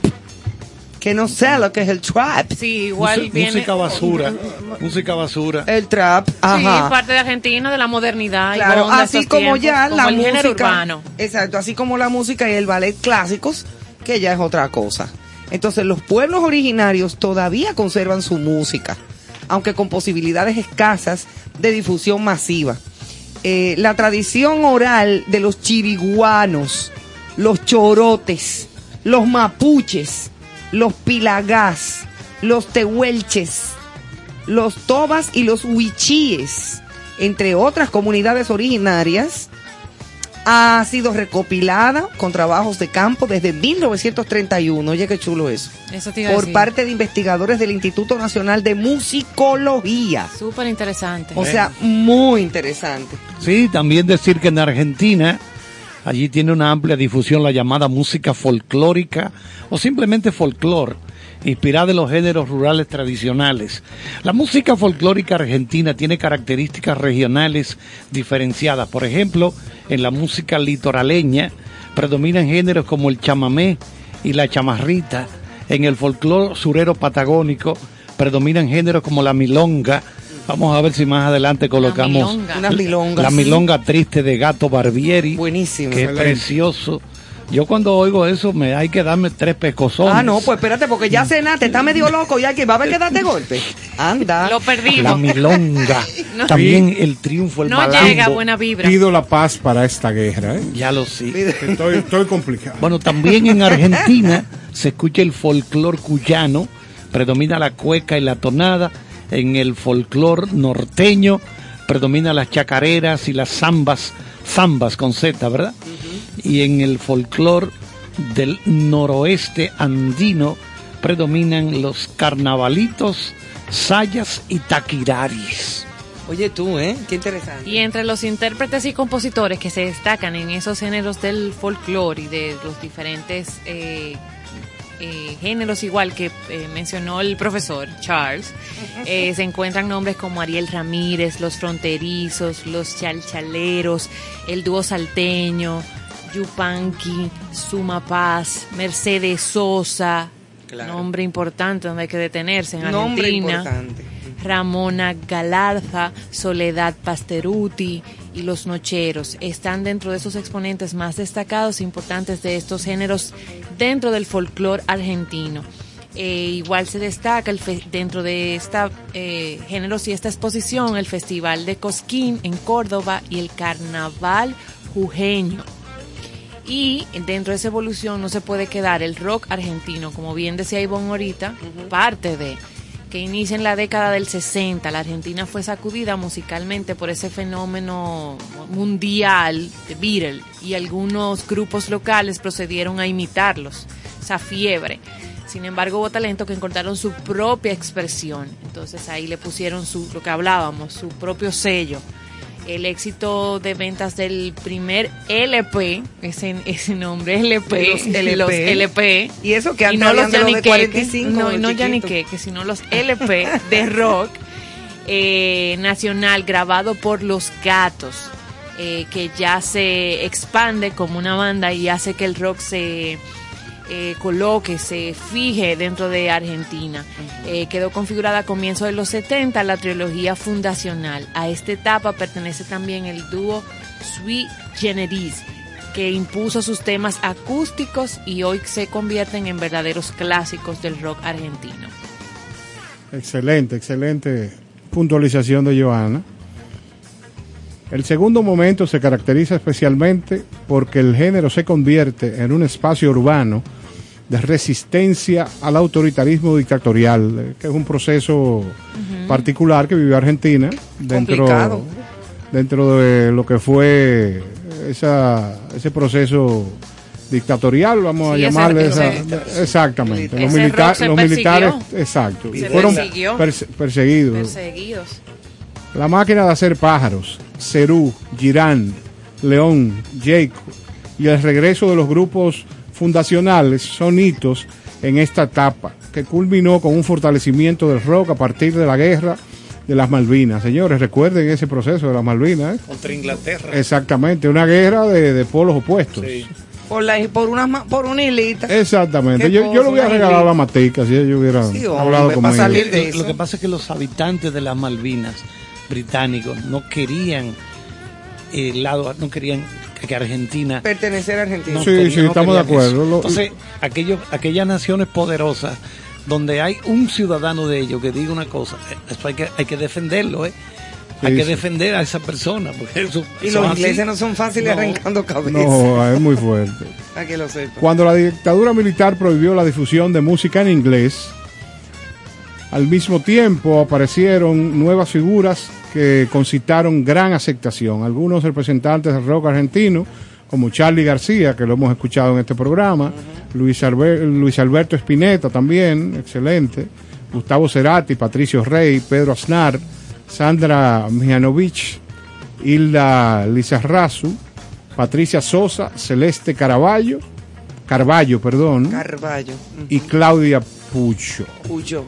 que no sé lo que es el trap. Sí, igual Música- viene... Música basura. Música basura. El trap, Sí, ajá. parte de Argentina, de la modernidad. y Claro, onda así como tiempos, ya como la el música. urbano. Exacto, así como la música y el ballet clásicos, que ya es otra cosa. Entonces, los pueblos originarios todavía conservan su música, aunque con posibilidades escasas de difusión masiva. Eh, la tradición oral de los chiriguanos, los chorotes, los mapuches, los pilagás, los tehuelches, los tobas y los huichíes, entre otras comunidades originarias, ha sido recopilada con trabajos de campo desde 1931. Oye, qué chulo eso. Eso te iba a Por decir. parte de investigadores del Instituto Nacional de Musicología. Súper interesante. O sea, muy interesante. Sí, también decir que en Argentina allí tiene una amplia difusión la llamada música folclórica o simplemente folclore, inspirada en los géneros rurales tradicionales. La música folclórica argentina tiene características regionales diferenciadas. Por ejemplo, en la música litoraleña predominan géneros como el chamamé y la chamarrita. En el folclore surero patagónico predominan géneros como la milonga. Vamos a ver si más adelante colocamos milonga. Unas milongas. la milonga triste de Gato Barbieri. Buenísimo. Que es precioso. Yo cuando oigo eso me hay que darme tres pescozones. Ah, no, pues espérate, porque ya cenaste, está medio loco, ya que va a haber que darte golpe. Anda. Lo La perdimos. milonga. No. También el triunfo, el No malambo. llega buena vibra. Pido la paz para esta guerra. ¿eh? Ya lo sé. Estoy, estoy complicado. Bueno, también en Argentina se escucha el folclor cuyano, predomina la cueca y la tonada, en el folclor norteño predomina las chacareras y las zambas, zambas con Z, ¿verdad? Y en el folclor del noroeste andino predominan los carnavalitos, sayas y taquiraris. Oye tú, ¿eh? Qué interesante. Y entre los intérpretes y compositores que se destacan en esos géneros del folclore y de los diferentes eh, eh, géneros igual que eh, mencionó el profesor Charles, eh, se encuentran nombres como Ariel Ramírez, Los Fronterizos, Los Chalchaleros, el dúo salteño, Yupanqui, Suma Paz, Mercedes Sosa, nombre importante donde hay que detenerse en Nombre Argentina. importante. Ramona Galarza, Soledad Pasteruti y Los Nocheros están dentro de esos exponentes más destacados e importantes de estos géneros dentro del folclore argentino. Eh, igual se destaca el fe- dentro de esta eh, géneros y esta exposición el Festival de Cosquín en Córdoba y el Carnaval Jujeño. Y dentro de esa evolución no se puede quedar el rock argentino, como bien decía Ivonne ahorita, parte de que inicia en la década del 60. La Argentina fue sacudida musicalmente por ese fenómeno mundial de Beatle y algunos grupos locales procedieron a imitarlos, esa fiebre. Sin embargo, hubo talento que encontraron su propia expresión. Entonces ahí le pusieron su, lo que hablábamos, su propio sello el éxito de ventas del primer LP, ese, ese nombre LP, Los LP. los LP. Y eso que antes no los de los de yaniqueques, 45, no, los no chiquitos. yaniqueques, sino los LP de rock eh, nacional grabado por Los Gatos, eh, que ya se expande como una banda y hace que el rock se eh, coloque, se fije dentro de Argentina. Eh, quedó configurada a comienzos de los 70 la trilogía fundacional. A esta etapa pertenece también el dúo Sui Generis, que impuso sus temas acústicos y hoy se convierten en verdaderos clásicos del rock argentino. Excelente, excelente puntualización de Joana. El segundo momento se caracteriza especialmente porque el género se convierte en un espacio urbano de resistencia al autoritarismo dictatorial, eh, que es un proceso particular que vivió Argentina dentro, Complicado. dentro de lo que fue esa, ese proceso dictatorial, vamos a Sí, llamarle esa- exactamente. Los, milita- los militares, exacto, Se fueron. Perseguidos. La máquina de hacer pájaros, Cerú, Girán, León, Jacob y el regreso de los grupos fundacionales son hitos en esta etapa, que culminó con un fortalecimiento del rock a partir de la guerra de las Malvinas. Señores, recuerden ese proceso de las Malvinas. ¿eh? Contra Inglaterra. Exactamente, una guerra de, de polos opuestos. Por, la, por, una, por una hilita. Exactamente. Yo, yo le hubiera una regalado hilita. la matica si Sí, hombre, hablado Lo- eso. Lo que pasa es que los habitantes de las Malvinas británicos no querían el lado, no querían que Argentina Pertenecer a Argentina. no Sí, sí, no estamos de acuerdo. eso. Entonces, aquellos, aquellas naciones poderosas donde hay un ciudadano de ellos que diga una cosa, eso hay que, hay que defenderlo, ¿eh? hay que defender a esa persona. Porque eso, Y los así. ingleses no son fáciles No. arrancando cabezas. No, es muy fuerte. Para que lo sepan. Cuando la dictadura militar prohibió la difusión de música en inglés, al mismo tiempo aparecieron nuevas figuras que concitaron gran aceptación. Algunos representantes del rock argentino, como Charlie García, que lo hemos escuchado en este programa, Luis, Alber- Luis Alberto Spinetta también, excelente, Gustavo Cerati, Patricio Rey, Pedro Aznar, Sandra Mijanovic, Hilda Lizarrazu, Patricia Sosa, Celeste Caraballo, Carballo, perdón, Carballo. y Claudia Pucho. Puyo.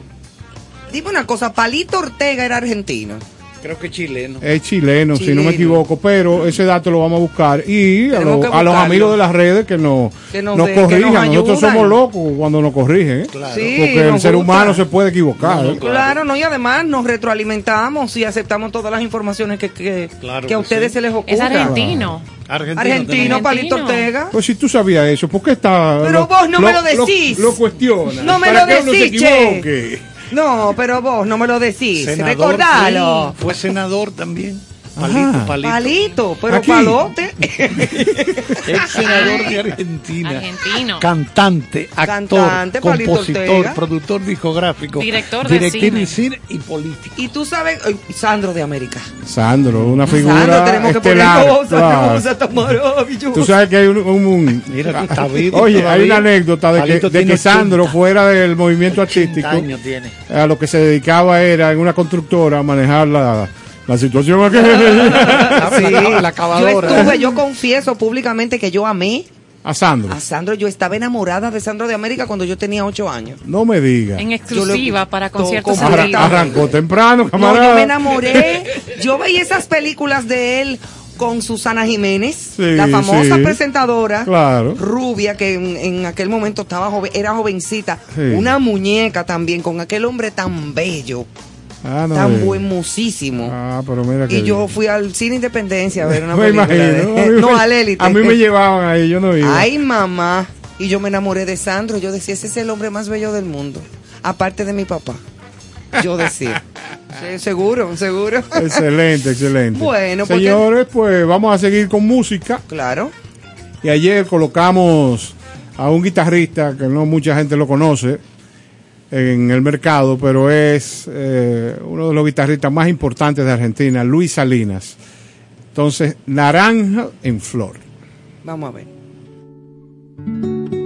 Dime una cosa, Palito Ortega era argentino. Creo que chileno. Es chileno, si no me equivoco, pero ese dato lo vamos a buscar. Y a, lo- a los amigos de las redes que, no, Que nos nos que corrijan. nos Nosotros somos locos cuando nos corrigen. ¿eh? Claro. Sí, Porque el ser gusta. humano se puede equivocar. ¿eh? Claro, no, y además nos retroalimentamos y aceptamos todas las informaciones que, que, Claro que a que ustedes sí. se les ocurra. Es argentino. Argentino. Palito. Ortega. Pues si tú sabías eso, ¿por qué está.? Pero vos no me lo decís. Lo, cuestionas. No me para lo decís, che. No, pero vos no me lo decís. Senador, Recordalo. sí, fue senador también. Palito, palito. Palito, pero Aquí. palote. Ex senador de Argentina. Argentino. Cantante, actor, Cantante, Palito compositor, Ortega. productor discográfico, Director de director cine. de cine y político. y tú sabes, ay, Sandro de América. Sandro, una figura Sandro, tenemos que poner cosas, claro. cosas maravillosas. Tú sabes que hay un, un- un- Mira, tú estás vivo Oye, hay todavía. una anécdota de que, Palito de tiene que Sandro 80. fuera del movimiento 80 artístico, años tiene. a lo que se dedicaba era en una constructora a manejar la, la situación aquí. Sí. La- la Yo acabadora. estuve, yo confieso públicamente que yo amé A Sandro. A Sandro, yo estaba enamorada de Sandro de América cuando yo tenía ocho años. No me diga. En exclusiva para conciertos como- Arra- sentido. arrancó temprano, No, camarada. yo me enamoré. Yo veía esas películas de él con Susana Jiménez, Sí, la famosa sí. presentadora, Claro. rubia, que en, en aquel momento estaba joven, era jovencita, Sí. una muñeca también, con aquel hombre tan bello, Ah, no tan diga. buenísimo. Ah, pero mira que y yo fui al cine Independencia a ver una me película. imagino. de- A mí no, al élite. A mí me llevaban ahí, yo no iba. Ay, mamá. Y yo me enamoré de Sandro. Yo decía, ese es el hombre más bello del mundo. Aparte de mi papá. Yo decía. Sí, seguro, seguro. Excelente, excelente. Bueno, porque- señores, pues vamos a seguir con música. Claro. Y ayer colocamos a un guitarrista que no mucha gente lo conoce en el mercado, pero es eh, uno de los guitarristas más importantes de Argentina, Luis Salinas. Entonces, Naranja en Flor. Vamos a ver.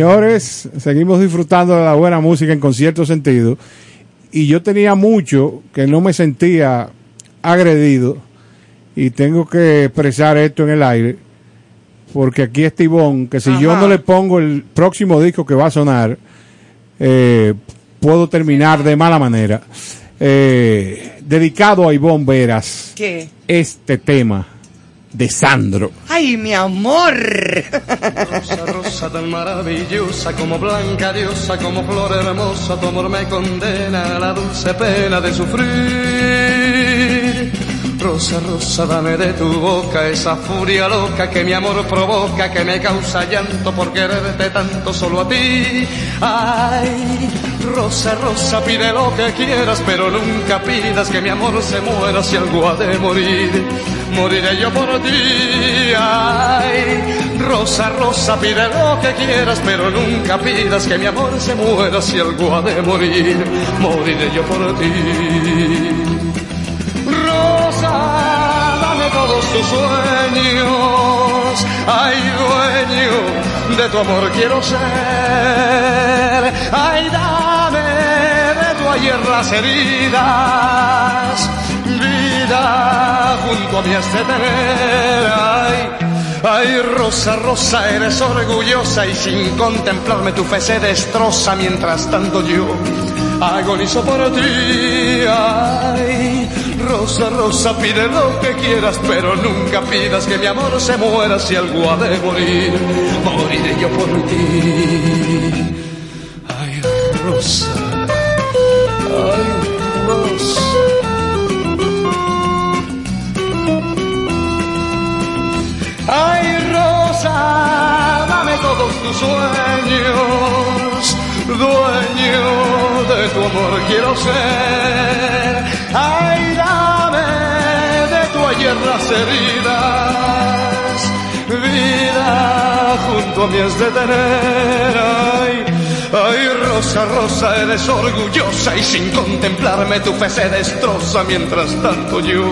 Señores, seguimos disfrutando de la buena música en concierto sentido. Y yo tenía mucho que no me sentía agredido. Y tengo que expresar esto en el aire. Porque aquí está Ivonne, que si yo no le pongo el próximo disco que va a sonar, eh, puedo terminar de mala manera. Eh, dedicado a Ivonne Veras, ¿Qué? este tema de Sandro. Ay, mi amor. Rosa, rosa tan maravillosa como blanca diosa, como flor hermosa, tu amor me condena a la dulce pena de sufrir. Rosa, rosa, dame de tu boca esa furia loca que mi amor provoca, que me causa llanto por quererte tanto solo a ti. Ay, rosa, rosa, pide lo que quieras, pero nunca pidas que mi amor se muera si algo ha de morir. Moriré yo por ti. Ay, rosa, rosa, pide lo que quieras, pero nunca pidas que mi amor se muera si algo ha de morir. Moriré yo por ti. Dame todos tus sueños. Ay, dueño de tu amor quiero ser. Ay, dame de tu ayer las heridas. Vida junto a mí de tener. Ay, Ay, Rosa, Rosa, eres orgullosa y sin contemplarme tu fe se destroza mientras tanto yo agonizo por ti. Ay, Rosa, Rosa, pide lo que quieras, pero nunca pidas que mi amor se muera si algo ha de morir. Moriré yo por ti. Ay, Rosa, ay, Rosa. Ay, Rosa, dame todos tus sueños, dueño de tu amor quiero ser. Ay, dame de tu ayer las heridas, vida junto a mí has de tener. Ay, Rosa, Rosa, eres orgullosa y sin contemplarme tu fe se destroza mientras tanto yo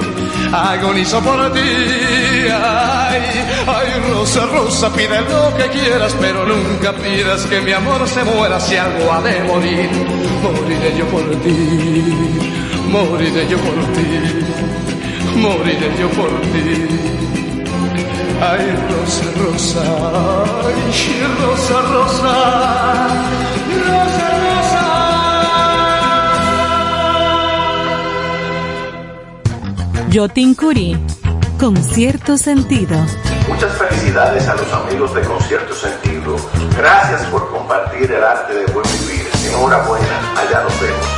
agonizo por ti. Ay, ay, Rosa, Rosa, pide lo que quieras, pero nunca pidas que mi amor se muera si algo ha de morir. Moriré yo por ti, moriré yo por ti, moriré yo por ti. Ay, Rosa, Rosa, ay, Rosa, Rosa, Rosa, Rosa. Yotin Curi, con cierto sentido. Muchas felicidades a los amigos de Concierto Sentido. Gracias por compartir el arte de buen vivir. Enhorabuena, allá nos vemos.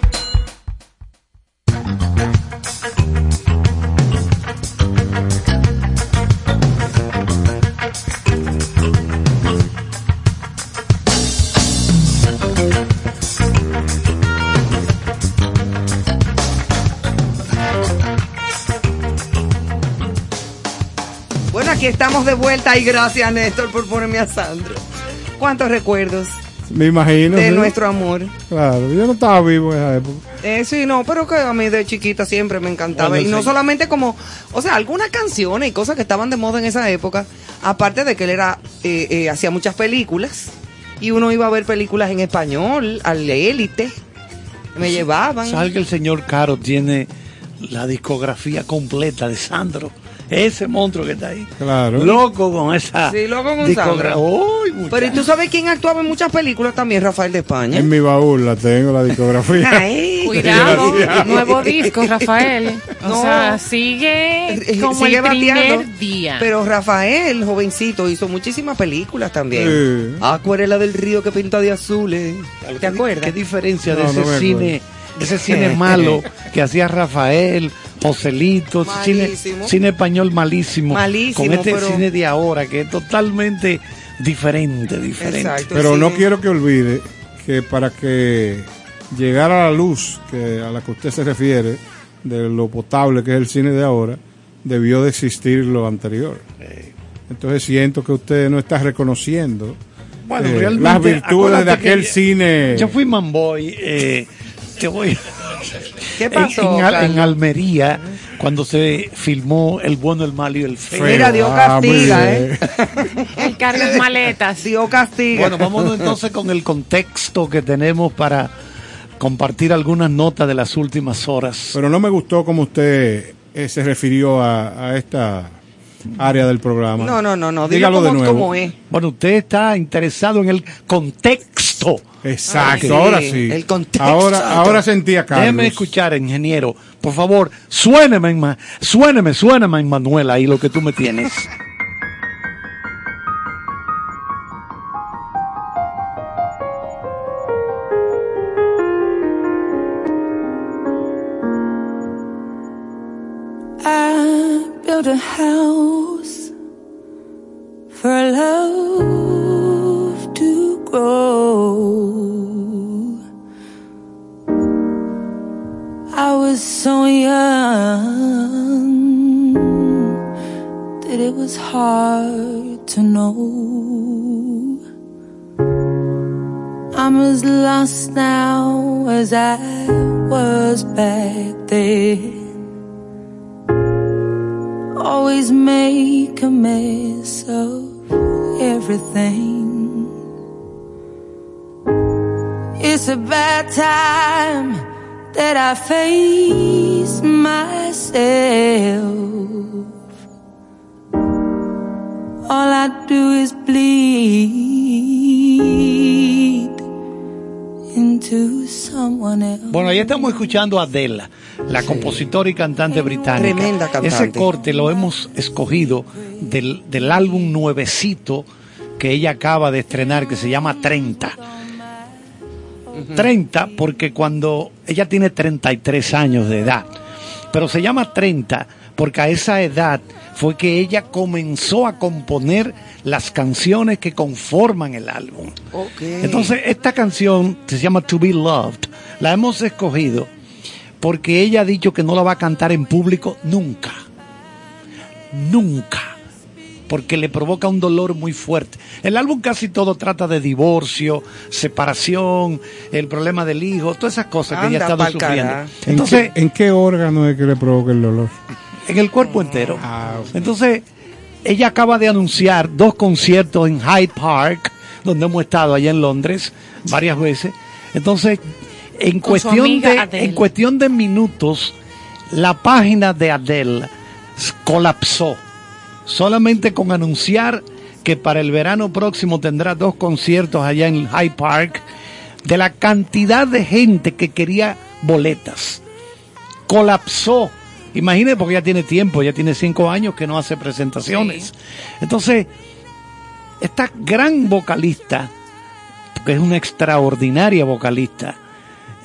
Estamos de vuelta y gracias Néstor por ponerme a Sandro. ¿Cuántos recuerdos Me imagino. de sí. nuestro amor? Claro, yo no estaba vivo en esa época. Eh, sí, no, pero que a mí de chiquita siempre me encantaba. Bueno, y no sí. solamente como, o sea, algunas canciones y cosas que estaban de moda en esa época, aparte de que él era, eh, eh, hacía muchas películas y uno iba a ver películas en español, al élite, me llevaban. ¿Sabes que el señor Caro tiene la discografía completa de Sandro? Ese monstruo que está ahí. Claro. Loco con esa Sí, loco con discogra- Sandro. Uy, Pero ¿y tú sabes quién actuaba en muchas películas también? Rafael de España. En mi baúl la tengo, la discografía. Ay, Cuidado, nuevo disco, Rafael. O No. sea, sigue Eh, como sigue el primer bateando. día. Pero Rafael, jovencito, hizo muchísimas películas también. Sí. Acuarela del río que pinta de azules. ¿Te ¿Qué, acuerdas? qué diferencia de No, ese cine, ese cine malo que hacía Rafael Joselito, cine, español malísimo. Malísimo, Con este pero- cine de ahora que es totalmente diferente, diferente. Exacto, Pero sí. no quiero que olvide que para que llegara a la luz que a la que usted se refiere, de lo potable que es el cine de ahora, debió de existir lo anterior. Entonces siento que usted no está reconociendo Bueno, eh, las virtudes de aquel yo- cine. Yo fui manboy, eh, te voy. ¿Qué en- pasó, En, Al- Carlos? en Almería, cuando se filmó El bueno, el malo y el feo. Mira, Dios Ah, castiga, bien. ¿eh? El cargas maletas. Dios castiga. Bueno, vámonos entonces con el contexto que tenemos para compartir algunas notas de las últimas horas. Pero no me gustó como usted eh, se refirió a, a esta área del programa. No, no, no, no. Dígalo de nuevo. como es. Bueno, usted está interesado en el contexto. Exacto, Sí, ahora sí. el contexto. Ahora, ahora sentía Carlos. Déjeme escuchar, ingeniero. Por favor, suéneme, suéneme, suéneme, Manuel, ahí lo que tú me tienes. I built a house for love grow. I was so young that it was hard to know. I'm as lost now as I was back then always make a mess of everything. It's a bad time that I face myself. All I do is bleed into someone else. Bueno, ahí estamos escuchando a Adela, la compositora y cantante británica. Tremenda cantante. Ese corte lo hemos escogido del, del álbum nuevecito que ella acaba de estrenar, que se llama 30. 30 porque cuando ella tiene 33 años de edad, pero se llama 30 porque a esa edad fue que ella comenzó a componer las canciones que conforman el álbum. Entonces, esta canción se llama To Be Loved. La hemos escogido porque ella ha dicho que no la va a cantar en público nunca. Nunca. Porque le provoca un dolor muy fuerte. El álbum casi todo trata de divorcio, separación, el problema del hijo, todas esas cosas que ella ha estado sufriendo. carajo. ¿En, Entonces, qué, en qué órgano es que le provoca el dolor? en el cuerpo entero. Ah. Entonces, ella acaba de anunciar dos conciertos en Hyde Park, donde hemos estado allá en Londres varias veces. Entonces, en cuestión de Adele. en cuestión de minutos, la página de Adele colapsó. Solamente con anunciar que para el verano próximo tendrá dos conciertos allá en Hyde Park, de la cantidad de gente que quería boletas colapsó. Imagínate, porque ya tiene tiempo, ya tiene cinco años que no hace presentaciones. Entonces, esta gran vocalista, que es una extraordinaria vocalista,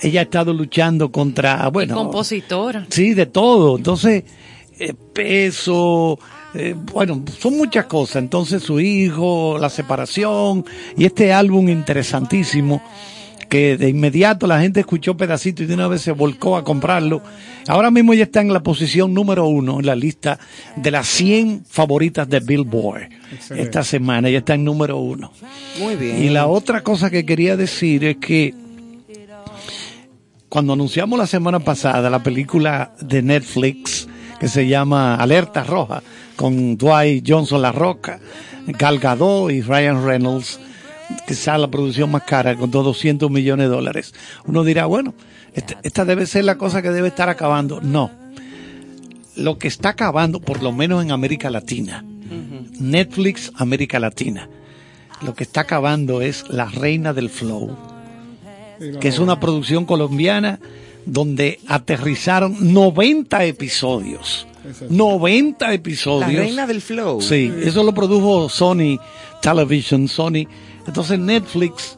ella ha estado luchando contra, bueno, Compositora. Sí, de todo. Entonces, eh, peso, eh, bueno, son muchas cosas. Entonces, su hijo, la separación y este álbum interesantísimo que de inmediato la gente escuchó pedacitos y de una vez se volcó a comprarlo. Ahora mismo ya está en la posición número uno en la lista de las 100 favoritas de Billboard. Excelente. Esta semana ya está en número uno. Muy bien. Y la otra cosa que quería decir es que cuando anunciamos la semana pasada la película de Netflix que se llama Alerta Roja con Dwight Johnson La Roca, Gal Gadot y Ryan Reynolds, que sea la producción más cara con 200 millones de dólares. Uno dirá, bueno, este- esta debe ser la cosa que debe estar acabando. No. Lo que está acabando, por lo menos en América Latina, Netflix América Latina, lo que está acabando es La Reina del Flow, que es una producción colombiana donde aterrizaron 90 episodios. 90 episodios. La reina del flow. Sí, eso lo produjo Sony Television, Sony. Entonces Netflix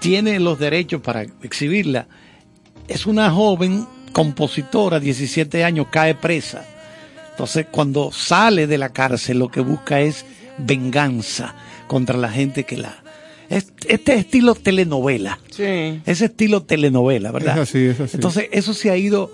tiene los derechos para exhibirla. Es una joven compositora, 17 años, cae presa. Entonces, cuando sale de la cárcel, lo que busca es venganza contra la gente que la... es- Este estilo telenovela. Sí. Ese estilo telenovela, ¿verdad? Es así, es así. Entonces, eso se ha ido,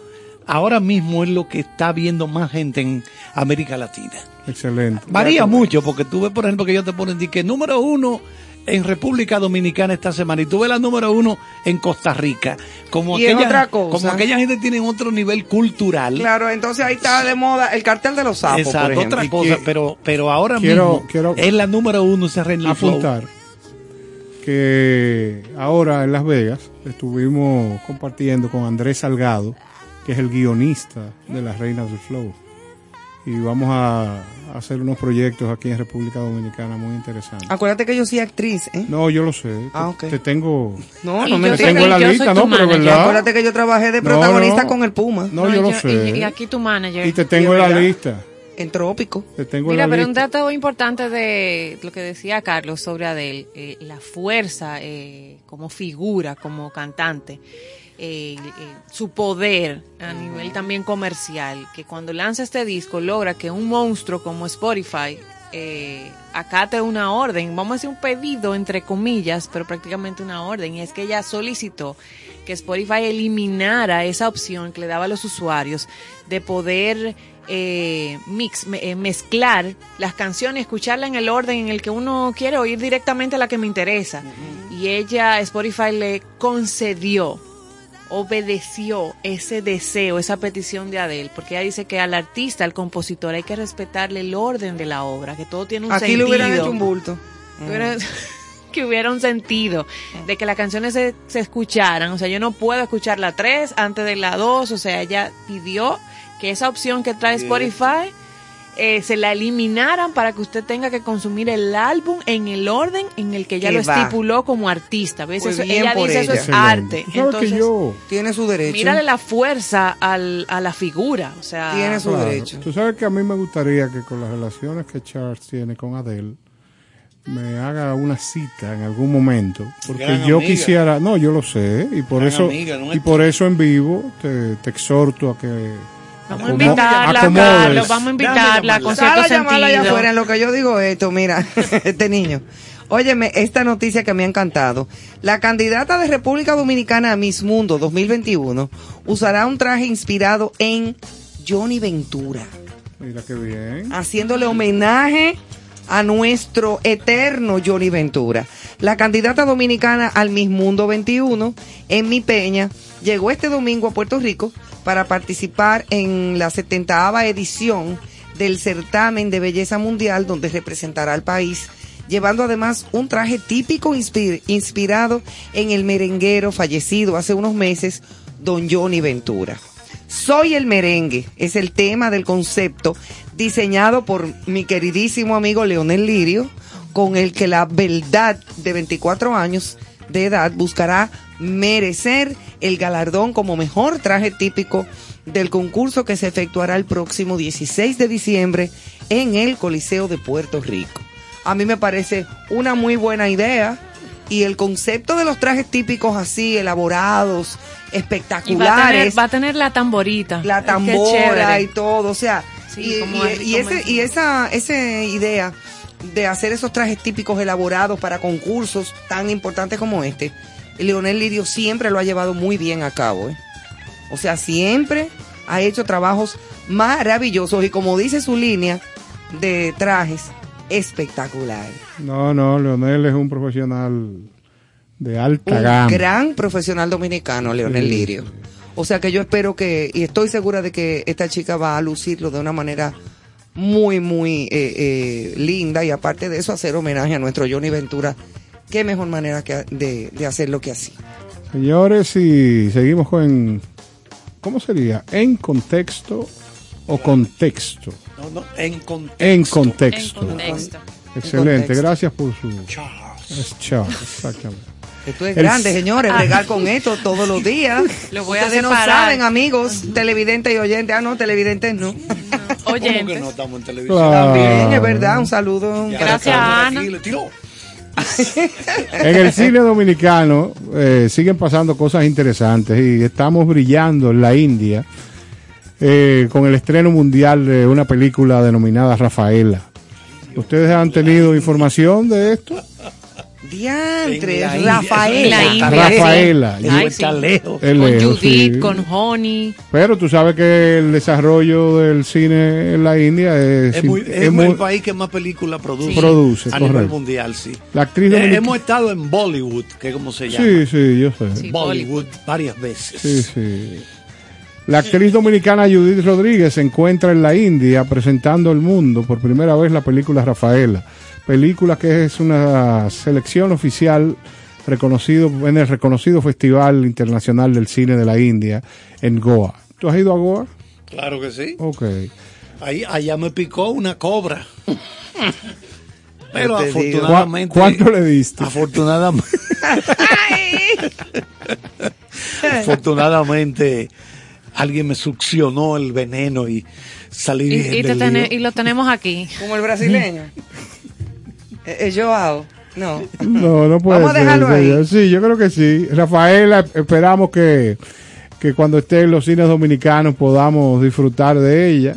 ahora mismo es lo que está viendo más gente en América Latina. Excelente. Varía mucho, porque tú ves, por ejemplo, que ellos te ponen que número uno en República Dominicana esta semana y tú ves la número uno en Costa Rica. Como, Y aquella, otra cosa. como aquella gente tiene otro nivel cultural. Claro, entonces ahí está de moda el cartel de los sapos, Exacto, otra cosa, pero, pero ahora quiero- mismo quiero es la número uno ese Renly Flow. Que ahora en Las Vegas estuvimos compartiendo con Andrés Salgado, que es el guionista de Las Reinas del Flow. Y vamos a hacer unos proyectos aquí en República Dominicana muy interesantes. Acuérdate que yo soy actriz, ¿eh? No, yo lo sé. Ah, te, ok. te tengo. No, no me te tengo en la lista, no, pero verdad. Acuérdate que yo trabajé de protagonista no. con el Puma. No, yo lo sé. Y, y aquí tu manager. Y te tengo en la lista. En Trópico. Te tengo Mira, pero un dato importante de lo que decía Carlos sobre Adele, eh, la fuerza eh, como figura, como cantante, eh, eh, su poder a nivel también comercial, que cuando lanza este disco logra que un monstruo como Spotify eh, acate una orden, vamos a decir un pedido entre comillas, pero prácticamente una orden, y es que ella solicitó que Spotify eliminara esa opción que le daba a los usuarios de poder eh, mix, me- eh, mezclar las canciones, escucharla en el orden en el que uno quiere oír directamente la que me interesa. Y ella, Spotify le concedió, obedeció ese deseo, esa petición de Adele, porque ella dice que al artista, al compositor, hay que respetarle el orden de la obra, que todo tiene un Aquí sentido le hubieran hecho un bulto. hubiera- que hubiera un sentido de que las canciones se, se escucharan. O sea, yo no puedo escuchar la 3 antes de la 2. O sea, ella pidió que esa opción que trae Spotify eh, se la eliminaran para que usted tenga que consumir el álbum en el orden en el que ella Que lo va. estipuló como artista. ¿Ves? Pues Eso- ella dice eso es Excelente. arte. Tú sabes que Entonces, yo- Tiene su derecho. mírale la fuerza al, a la figura. O sea, Tiene su Claro. derecho. Tú sabes que a mí me gustaría que con las relaciones que Charles tiene con Adele, me haga una cita en algún momento. Porque Gran yo amiga. quisiera, no, yo lo sé, y por Gran eso, amiga, no y por eso en vivo te, te exorto a que Vamos a invitarla. Carlos, vamos a invitarla con cierto a llamarla allá sentido. afuera en lo que yo digo esto, mira, este niño. Óyeme, esta noticia que me ha encantado. La candidata de República Dominicana a Miss Mundo 2021 usará un traje inspirado en Johnny Ventura, Mira qué bien. haciéndole homenaje a nuestro eterno Johnny Ventura. La candidata dominicana al Miss Mundo 21, en Mi Peña, llegó este domingo a Puerto Rico para participar en la 70 edición del certamen de belleza mundial donde representará al país, llevando además un traje típico inspi- inspirado en el merenguero fallecido hace unos meses, don Johnny Ventura. Soy el merengue, es el tema del concepto diseñado por mi queridísimo amigo Leonel Lirio, con el que la verdad de 24 años de edad buscará merecer el galardón como mejor traje típico del concurso que se efectuará el próximo 16 de diciembre en el Coliseo de Puerto Rico. A mí me parece una muy buena idea y el concepto de los trajes típicos así elaborados, Y va a, tener, espectaculares, va a tener la tamborita. la tambora y todo, o sea, Sí, y, como y- ese, y esa, esa idea de hacer esos trajes típicos elaborados para concursos tan importantes como este, Leonel Lirio siempre lo ha llevado muy bien a cabo, ¿eh? O sea, siempre ha hecho trabajos maravillosos y como dice su línea de trajes, espectacular. No, no, Leonel es un profesional de alta Un gama. gran profesional dominicano, Leonel Sí. Lirio. O sea que yo espero que, y estoy segura de que esta chica va a lucirlo de una manera muy, muy eh, eh, linda y aparte de eso hacer homenaje a nuestro Johnny Ventura. Qué mejor manera que, de, de hacerlo que así. Señores, y seguimos con, ¿cómo sería? ¿En contexto o contexto? No, no, en contexto. En contexto. En contexto. Excelente, contexto. gracias por su... Charles. Es Charles, exactamente. Esto es El- grande, señores, Ah. bregar con esto todos los días. Lo voy a Ustedes no separar. saben, amigos, televidentes y oyentes. Ah, no, televidentes no. ¿Cómo que Oyentes. no estamos en televisión? Claro. También, es verdad, un saludo. un Ya Gracias, Ana. En el cine dominicano eh, siguen pasando cosas interesantes y estamos brillando en la India eh, con el estreno mundial de una película denominada Rafaela. ¿Ustedes han tenido información de esto? Diantre, En la India, Rafaela. Rafaela. Eso Ay, está sí. lejos. Con lejos, Judith, sí. con Honey. Pero tú sabes que el desarrollo del cine en la India es, Es, muy, es es muy- el país que más películas produce, Sí. Produce, a nivel mundial, sí. La actriz Eh, hemos estado en Bollywood, que es como se llama. Sí, sí, yo sé. Sí, Bollywood varias veces. Sí, sí. La actriz dominicana Judith Rodríguez se encuentra en la India presentando al mundo por primera vez la película Rafaela. Película que es una selección oficial reconocido en el reconocido Festival Internacional del Cine de la India en Goa. ¿Tú has ido a Goa? Claro que sí. Ok. Ahí, allá me picó una cobra. Pero afortunadamente. ¿Cu- cuánto le diste? Afortunadamente. afortunadamente alguien me succionó el veneno y salí Y, bien y te y lo tenemos aquí. Como el brasileño. Eh, eh, Joao. No. No, no puede Vamos a ser, dejarlo ahí. señor. Sí, yo creo que sí. Rafaela, esperamos que, que cuando esté en los cines dominicanos podamos disfrutar de ella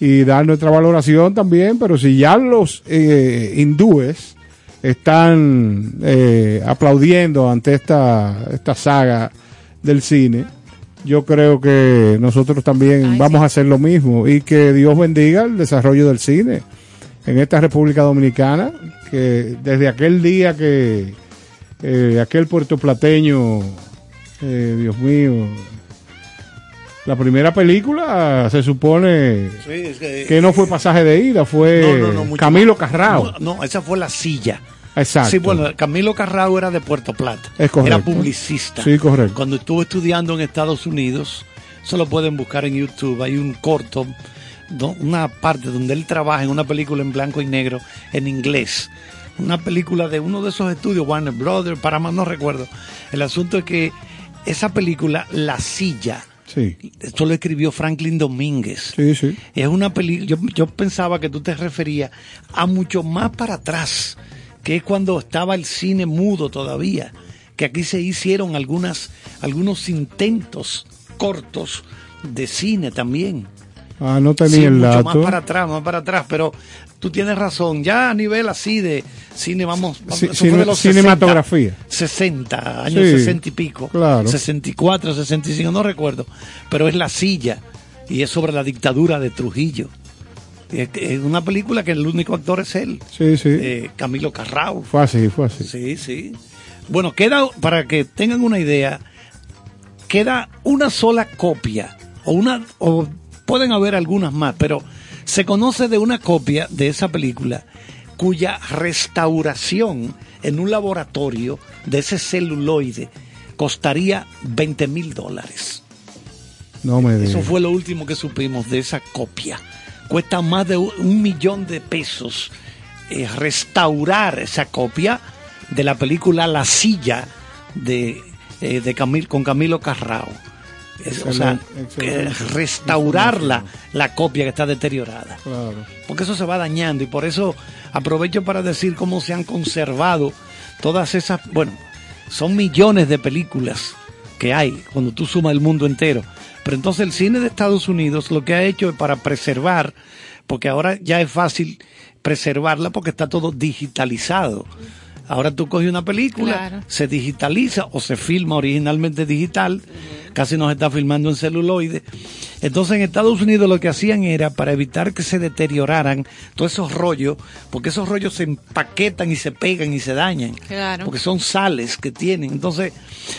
y dar nuestra valoración también, pero si ya los eh, hindúes están eh, aplaudiendo ante esta, esta saga del cine, yo creo que nosotros también Ay, vamos sí. a hacer lo mismo y que Dios bendiga el desarrollo del cine en esta República Dominicana, que desde aquel día que eh, aquel puertoplateño, eh, Dios mío, la primera película se supone Sí, es que- que no fue pasaje de ida, fue No, no, no, mucho Camilo. Carrao. No, esa fue la silla. Exacto. Sí, bueno, Camilo Carrao era de Puerto Plata. Es correcto. Era publicista. Sí, correcto. Cuando estuvo estudiando en Estados Unidos, eso lo pueden buscar en YouTube. Hay un corto, una parte donde él trabaja en una película en blanco y negro en inglés. Una película de uno de esos estudios, Warner Brothers, Paramount, no recuerdo. El asunto es que esa película, La Silla, Sí, esto lo escribió Franklin Domínguez. sí, sí. Es una película, yo, yo pensaba que tú te referías a mucho más para atrás, que es cuando estaba el cine mudo todavía, que aquí se hicieron algunas, algunos intentos cortos de cine también. Ah, no tenía Sí, el mucho más dato. para atrás, más para atrás, pero tú tienes razón, ya a nivel así de cine, vamos, eso fue de cine- los cinematografía. 60, 60 años Sí, 60 y pico, claro. 64, 65, no recuerdo, pero es La Silla y es sobre la dictadura de Trujillo. Es, es una película que el único actor es él, Sí, sí. eh, Camilo Carrao. Fue así, fue así. Sí, sí. Bueno, queda, para que tengan una idea, queda una sola copia, o una, o pueden haber algunas más, pero se conoce de una copia de esa película cuya restauración en un laboratorio de ese celuloide costaría 20 mil dólares. No me Eso digas. fue lo último que supimos de esa copia. Cuesta más de un- un millón de pesos eh, restaurar esa copia de la película La Silla de, eh, de Camil, con Camilo Carrao. Es- o sea, restaurar la, la copia que está deteriorada. Claro. Porque eso se va dañando y por eso aprovecho para decir cómo se han conservado todas esas, bueno, son millones de películas que hay cuando tú sumas el mundo entero. Pero entonces el cine de Estados Unidos lo que ha hecho es para preservar, porque ahora ya es fácil preservarla porque está todo digitalizado. Ahora tú coges una película, Claro. se digitaliza o se filma originalmente digital, casi nos está filmando en celuloide. Entonces en Estados Unidos lo que hacían era para evitar que se deterioraran todos esos rollos, porque esos rollos se empaquetan y se pegan y se dañan, Claro. porque son sales que tienen. Entonces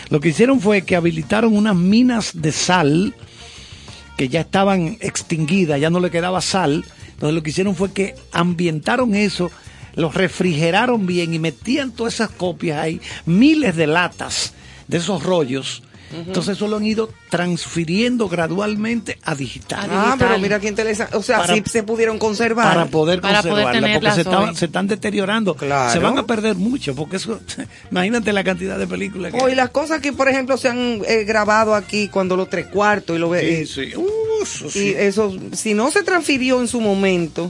lo que hicieron fue que habilitaron unas minas de sal que ya estaban extinguidas, ya no le quedaba sal. Entonces lo que hicieron fue que ambientaron eso, los refrigeraron bien y metían todas esas copias ahí, miles de latas de esos rollos. Entonces eso lo han ido transfiriendo gradualmente a digital. Ah, pero mira qué interesante. O sea, Para- sí se pudieron conservar. Para poder Para poder conservarla, porque tenerlas se, hoy. están deteriorando. Claro. Se van a perder mucho, porque eso, imagínate la cantidad de películas que Oh, y hay. las cosas que, por ejemplo, se han eh, grabado aquí cuando los tres cuartos y lo ve. Sí, eh, sí. Uh, eso Y sí. eso, si no se transfirió en su momento,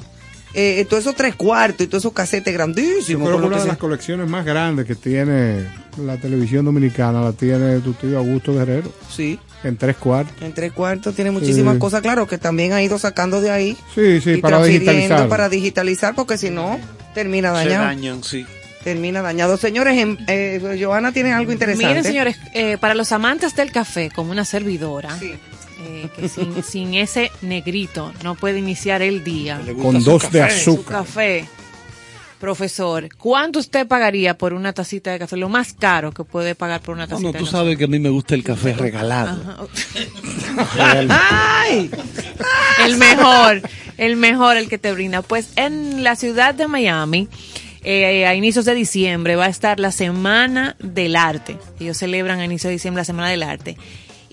eh, todos esos tres cuartos y todos esos casetes Yo grandísimos. creo con que lo una que de se- las colecciones más grandes que tiene la televisión dominicana la tiene tu tío Augusto Guerrero. Sí. En tres cuartos. En tres cuartos tiene muchísimas Sí. cosas, claro, que también ha ido sacando de ahí. Sí, sí, y para transfiriendo digitalizar. para digitalizar, porque si no, termina Se dañado. dañan, sí. Termina dañado. Señores, em- eh, Johanna tiene algo interesante. Miren, señores, eh, para los amantes del café, como una servidora, eh, que sin, sin ese negrito no puede iniciar el día. Con dos de Su azúcar. café. Profesor, ¿cuánto usted pagaría por una tacita de café? Lo más caro que puede pagar por una tacita Bueno, de tú café. sabes que a mí me gusta el café regalado. ¡Ay! El mejor, el mejor, el que te brinda. Pues en la ciudad de Miami, eh, a inicios de diciembre, va a estar la Semana del Arte. Ellos celebran a inicios de diciembre la Semana del Arte.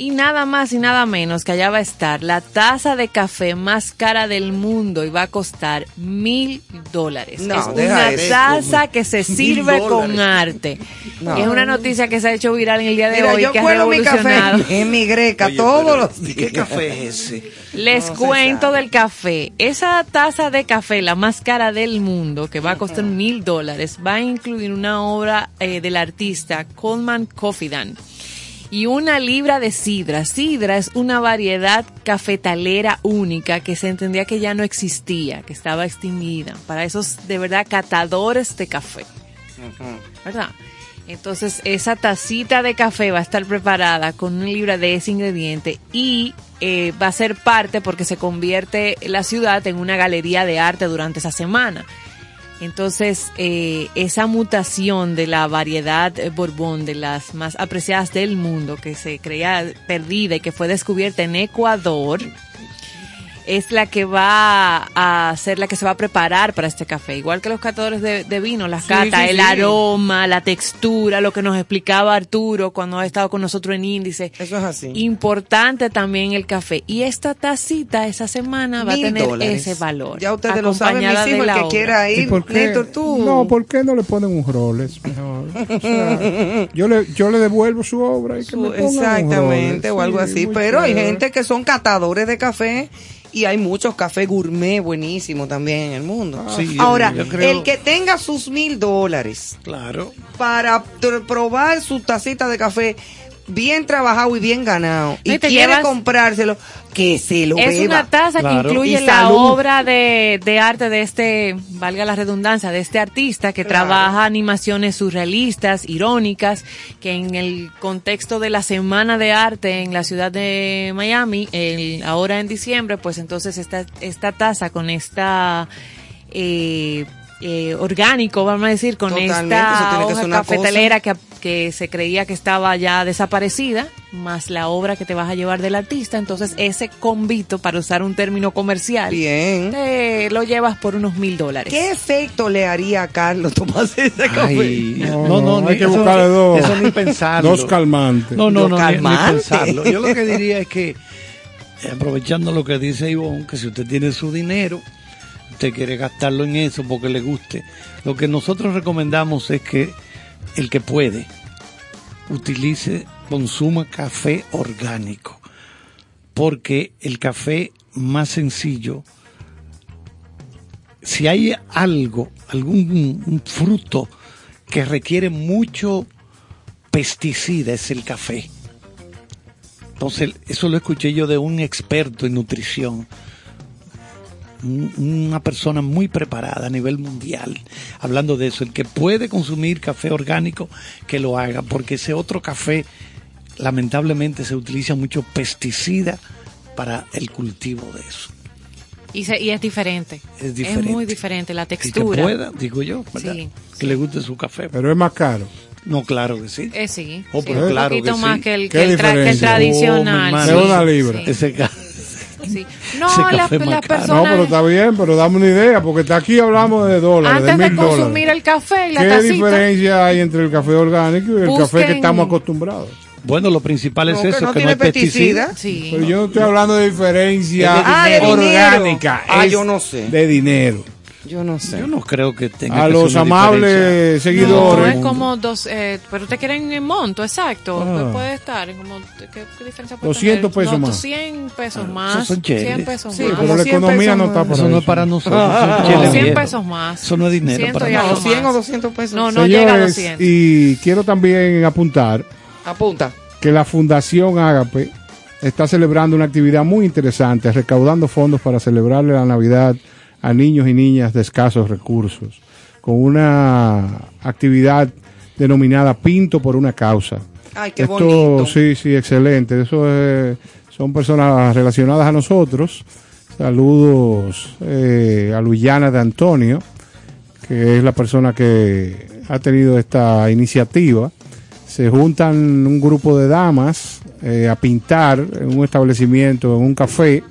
Y nada más y nada menos que allá va a estar la taza de café más cara del mundo y va a costar mil dólares. No, es una eso. taza que se sirve con arte. No. Y es una noticia que se ha hecho viral en el día de Mira, hoy yo que ha cuelo mi café en mi greca Oye, todos pero, los ¿y ¿Qué café es ese? Les No cuento del café. Esa taza de café, la más cara del mundo, que va a costar mil dólares, va a incluir una obra eh, del artista Coleman Cofidan y una libra de sidra. Sidra es una variedad cafetalera única que se entendía que ya no existía, que estaba extinguida, para esos de verdad catadores de café. ¿verdad? Entonces, esa tacita de café va a estar preparada con una libra de ese ingrediente y eh, va a ser parte porque se convierte la ciudad en una galería de arte durante esa semana. Entonces, eh, esa mutación de la variedad Borbón, de las más apreciadas del mundo, que se creía perdida y que fue descubierta en Ecuador, es la que va a ser la que se va a preparar para este café. Igual que los catadores de, de vino, las Sí, catas, sí, el sí. aroma, la textura, lo que nos explicaba Arturo cuando ha estado con nosotros en Índice. Eso es así. Importante también el café. Y esta tacita esa semana va a tener dólares. ese valor. Ya ustedes lo saben, mis de hijos, el que obra. quiera ¿Y ir, por qué? Néstor, tú. No, ¿por qué no le ponen un Rolex mejor? O sea, yo, le, yo le devuelvo su obra y que me pongan un Exactamente, Rolex. o algo Sí, así. Pero hay gente que son catadores de café y hay muchos cafés gourmet buenísimos también en el mundo. Sí, yo- Ahora, yo creo- el que tenga sus mil dólares Claro. para probar su tacita de café bien trabajado y bien ganado y, No, y te quiere llevas- comprárselo, que se lo Es beba. una taza Claro. que incluye Y la salud. obra de, de arte de este, valga la redundancia, de este artista que Claro. trabaja animaciones surrealistas, irónicas, que en el contexto de la Semana de Arte en la ciudad de Miami, el- ahora en diciembre, pues entonces esta, esta taza con esta... Eh, eh, orgánico, vamos a decir, con Totalmente, esta que hoja cafetalera que, que se creía que estaba ya desaparecida, más la obra que te vas a llevar del artista, entonces ese convito, para usar un término comercial, Bien. te lo llevas por unos mil dólares. ¿Qué efecto le haría a Carlos tomarse ese? Ay, No, no, no, no, hay que eso- buscarle dos. Eso ni pensarlo. Dos calmantes. No, no, no, ni- ni, pensarlo. Yo lo que diría es que, eh, aprovechando lo que dice Ivonne, que si usted tiene su dinero, usted quiere gastarlo en eso porque le guste, lo que nosotros recomendamos es que el que puede utilice, consuma café orgánico, porque el café más sencillo, si hay algo, algún fruto que requiere mucho pesticida, es el café. Entonces, eso lo escuché yo de un experto en nutrición, una persona muy preparada a nivel mundial, hablando de eso. El que puede consumir café orgánico, que lo haga, porque ese otro café, lamentablemente, se utiliza mucho pesticida para el cultivo de eso. Y, se- y es diferente. Es diferente. muy diferente la El que textura. pueda, digo yo, ¿verdad? Sí, que le guste su café. Pero es más caro. No, claro que sí. Eh, sí, Oh, sí, pero un claro poquito que más sí. que el, ¿Qué que el, tra- que el diferencia? tradicional. Oh, sí, De una libra. sí, Ese sí. No, Ese las, las caro. No, personas... pero está bien, pero dame una idea, porque está aquí hablamos de dólares, antes de consumir dólares. el café y la ¿Qué tacita, diferencia hay entre el café orgánico y el café que estamos acostumbrados? Bueno, lo principal es No, que eso, no que no tiene hay pesticida. Sí. Pero yo no estoy hablando de diferencia Ah, orgánica, Ah, yo no sé. de dinero. Yo no sé. Yo no creo que tenga A que los amables diferencia. seguidores. No, es como dos, eh, pero te quieren en monto, exacto. Ah. Pues puede estar como, ¿qué, qué diferencia puede 200 tener? pesos No, más. 100 pesos esos más. son cheles. 100 pesos Sí, más. Pero la 100 economía pesos no está más. para Eso no es eso. para nosotros. Ah, eso ah, ah. 100 viejo. pesos más. Eso no es dinero Ciento para y algo No, nosotros. 100 o 200 pesos. No, no llega a Señores, 200. y quiero también apuntar Apunta. que la Fundación Ágape está celebrando una actividad muy interesante, recaudando fondos para celebrarle la Navidad a niños y niñas de escasos recursos, con una actividad denominada Pinto por una causa. Ay, qué Esto, bonito. sí, sí, excelente. Eso es- son personas relacionadas a nosotros. Saludos eh, a Luyana de Antonio, que es la persona que ha tenido esta iniciativa. Se juntan un grupo de damas eh, a pintar en un establecimiento, en un café,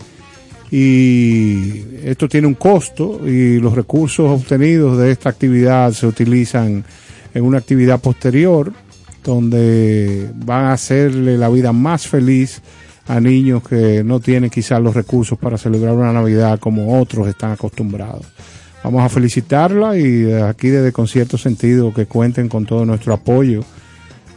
y esto tiene un costo y los recursos obtenidos de esta actividad se utilizan en una actividad posterior donde van a hacerle la vida más feliz a niños que no tienen quizás los recursos para celebrar una Navidad como otros están acostumbrados. Vamos a felicitarla y aquí desde Concierto Sentido que cuenten con todo nuestro apoyo.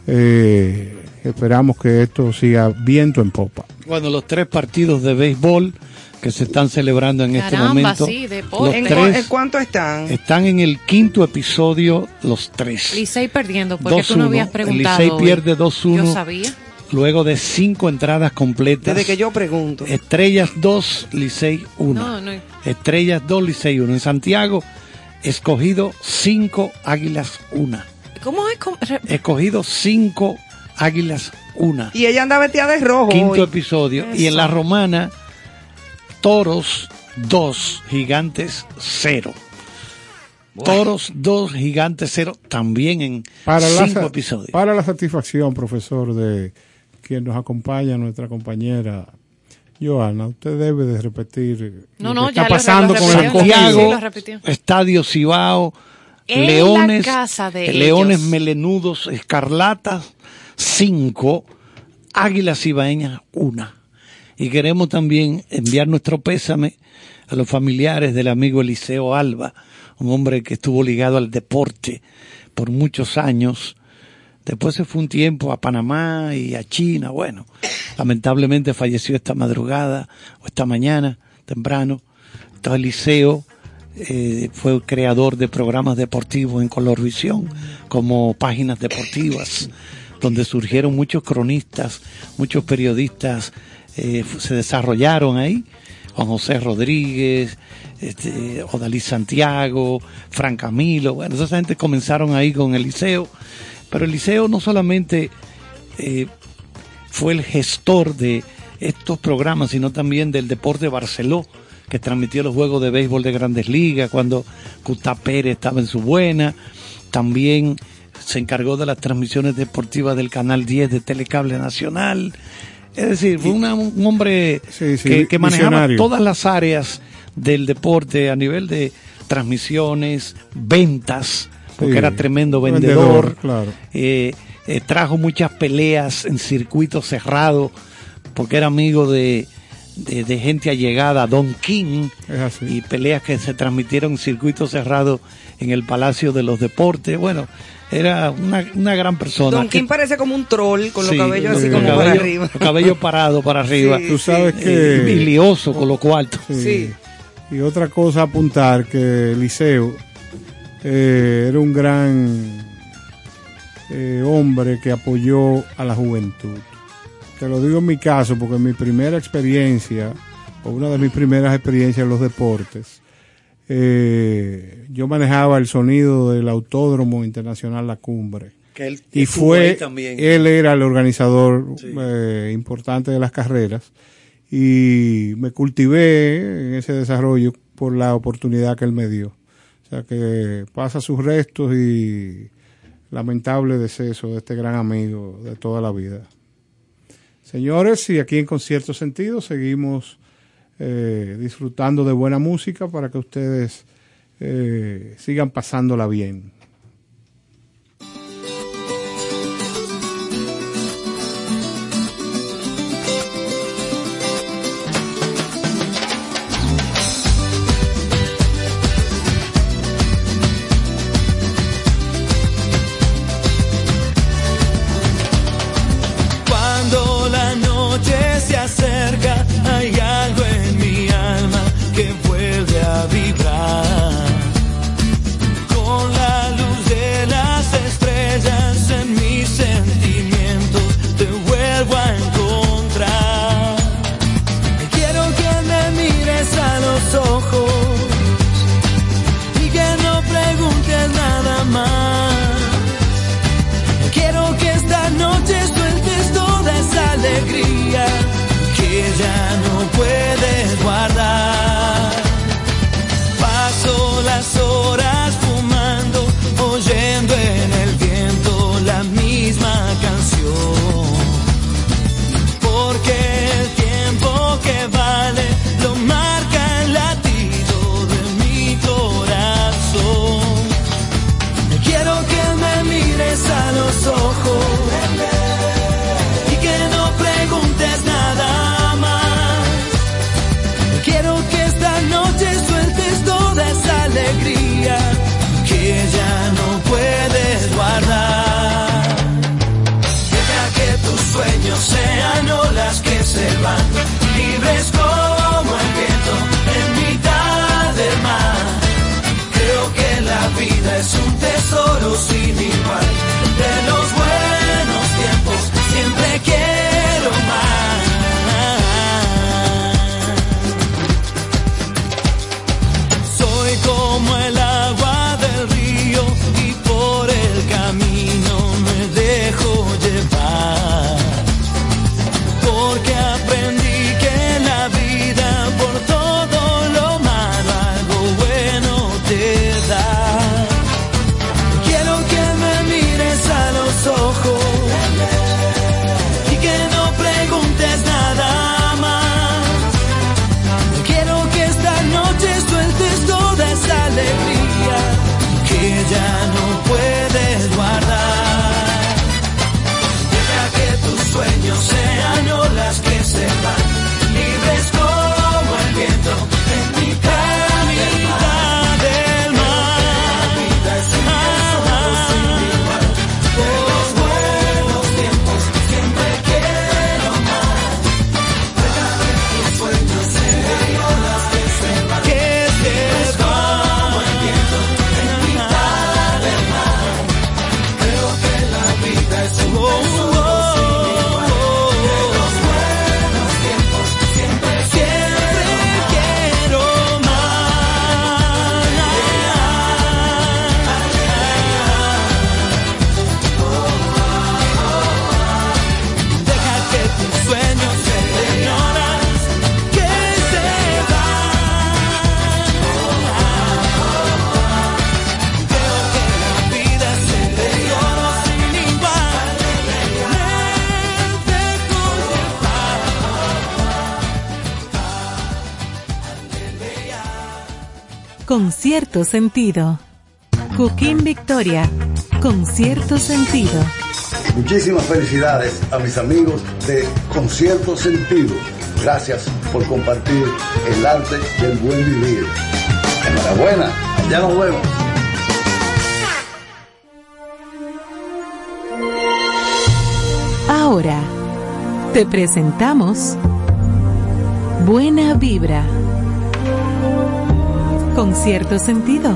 Eh, esperamos que esto siga viento en popa. Bueno, los tres partidos de béisbol que se están celebrando en este Caramba, momento. sí, deporte. los ¿En, tres en cuánto están? están en el quinto episodio, los tres. Licey perdiendo, porque tú no 2-1. habías El preguntado. Licey pierde 2-1. Yo sabía. Luego de cinco entradas completas. Desde que yo pregunto. Estrellas 2, Licey 1. No, no. Estrellas 2, Licey 1. En Santiago, escogido 5, Águilas 1. ¿Cómo es? Escogido 5, Águilas 1. Y ella anda vestida de rojo. Quinto hoy. episodio. Y en Eso. la romana, Toros 2, Gigantes 0. Toros 2, Gigantes 0, también en Para la, 5 sa- episodios. para la satisfacción, profesor, de quien nos acompaña, nuestra compañera Joana, usted debe de repetir No, lo no, que ya está pasando lo con el. Sí, Santiago, repitió. Estadio Cibao, En Leones, la casa de Leones ellos. Melenudos, Escarlatas, 5, Águilas Cibaeñas, 1. Y queremos también enviar nuestro pésame a los familiares del amigo Eliseo Alba, un hombre que estuvo ligado al deporte por muchos años. Después se fue un tiempo a Panamá y a China. Bueno, lamentablemente falleció esta madrugada o esta mañana temprano. Entonces Eliseo eh, fue creador de programas deportivos en Colorvisión, como páginas deportivas, donde surgieron muchos cronistas, muchos periodistas eh, se desarrollaron ahí. Juan José Rodríguez, este, Odalí Santiago, Fran Camilo, bueno, esa gente comenzaron ahí con Eliseo, pero Eliseo no solamente eh, fue el gestor de estos programas, sino también del Deporte Barceló, que transmitió los juegos de béisbol de grandes ligas cuando Cutá Pérez estaba en su buena. También se encargó de las transmisiones deportivas del Canal 10 de Telecable Nacional. Es decir, fue una- un hombre Sí, sí, que, que manejaba visionario. todas las áreas del deporte a nivel de transmisiones, ventas, porque Sí, era tremendo vendedor, vendedor. claro. Eh, eh, trajo muchas peleas en circuito cerrado, porque era amigo de, de, de gente allegada, Don King, y peleas que se transmitieron en circuito cerrado en el Palacio de los Deportes. Bueno, era una, una gran persona. Don Kim parece como un troll con Sí, los cabellos así como para arriba. Los cabellos parados para arriba. Sí, Tú sabes Eh, que... y lioso con lo cuarto. Sí. Sí. Y otra cosa a apuntar que Eliseo eh, era un gran eh, hombre que apoyó a la juventud. Te lo digo en mi caso porque mi primera experiencia, o una de mis primeras experiencias en los deportes, eh, yo manejaba el sonido del Autódromo Internacional La Cumbre. Que él Y fue, también. él era el organizador Sí. eh, importante de las carreras y me cultivé en ese desarrollo por la oportunidad que él me dio. O sea que pasa sus restos y lamentable deceso de este gran amigo de toda la vida. Señores, y aquí en Concierto Sentido seguimos eh, disfrutando de buena música para que ustedes eh, sigan pasándola bien. tesoro sin igual. Cierto sentido. Cooking Victoria. Con cierto sentido. Muchísimas felicidades a mis amigos de Concierto Sentido. Gracias por compartir el arte del buen vivir. Enhorabuena, ya nos vemos. Ahora te presentamos Buena Vibra. Con cierto sentido.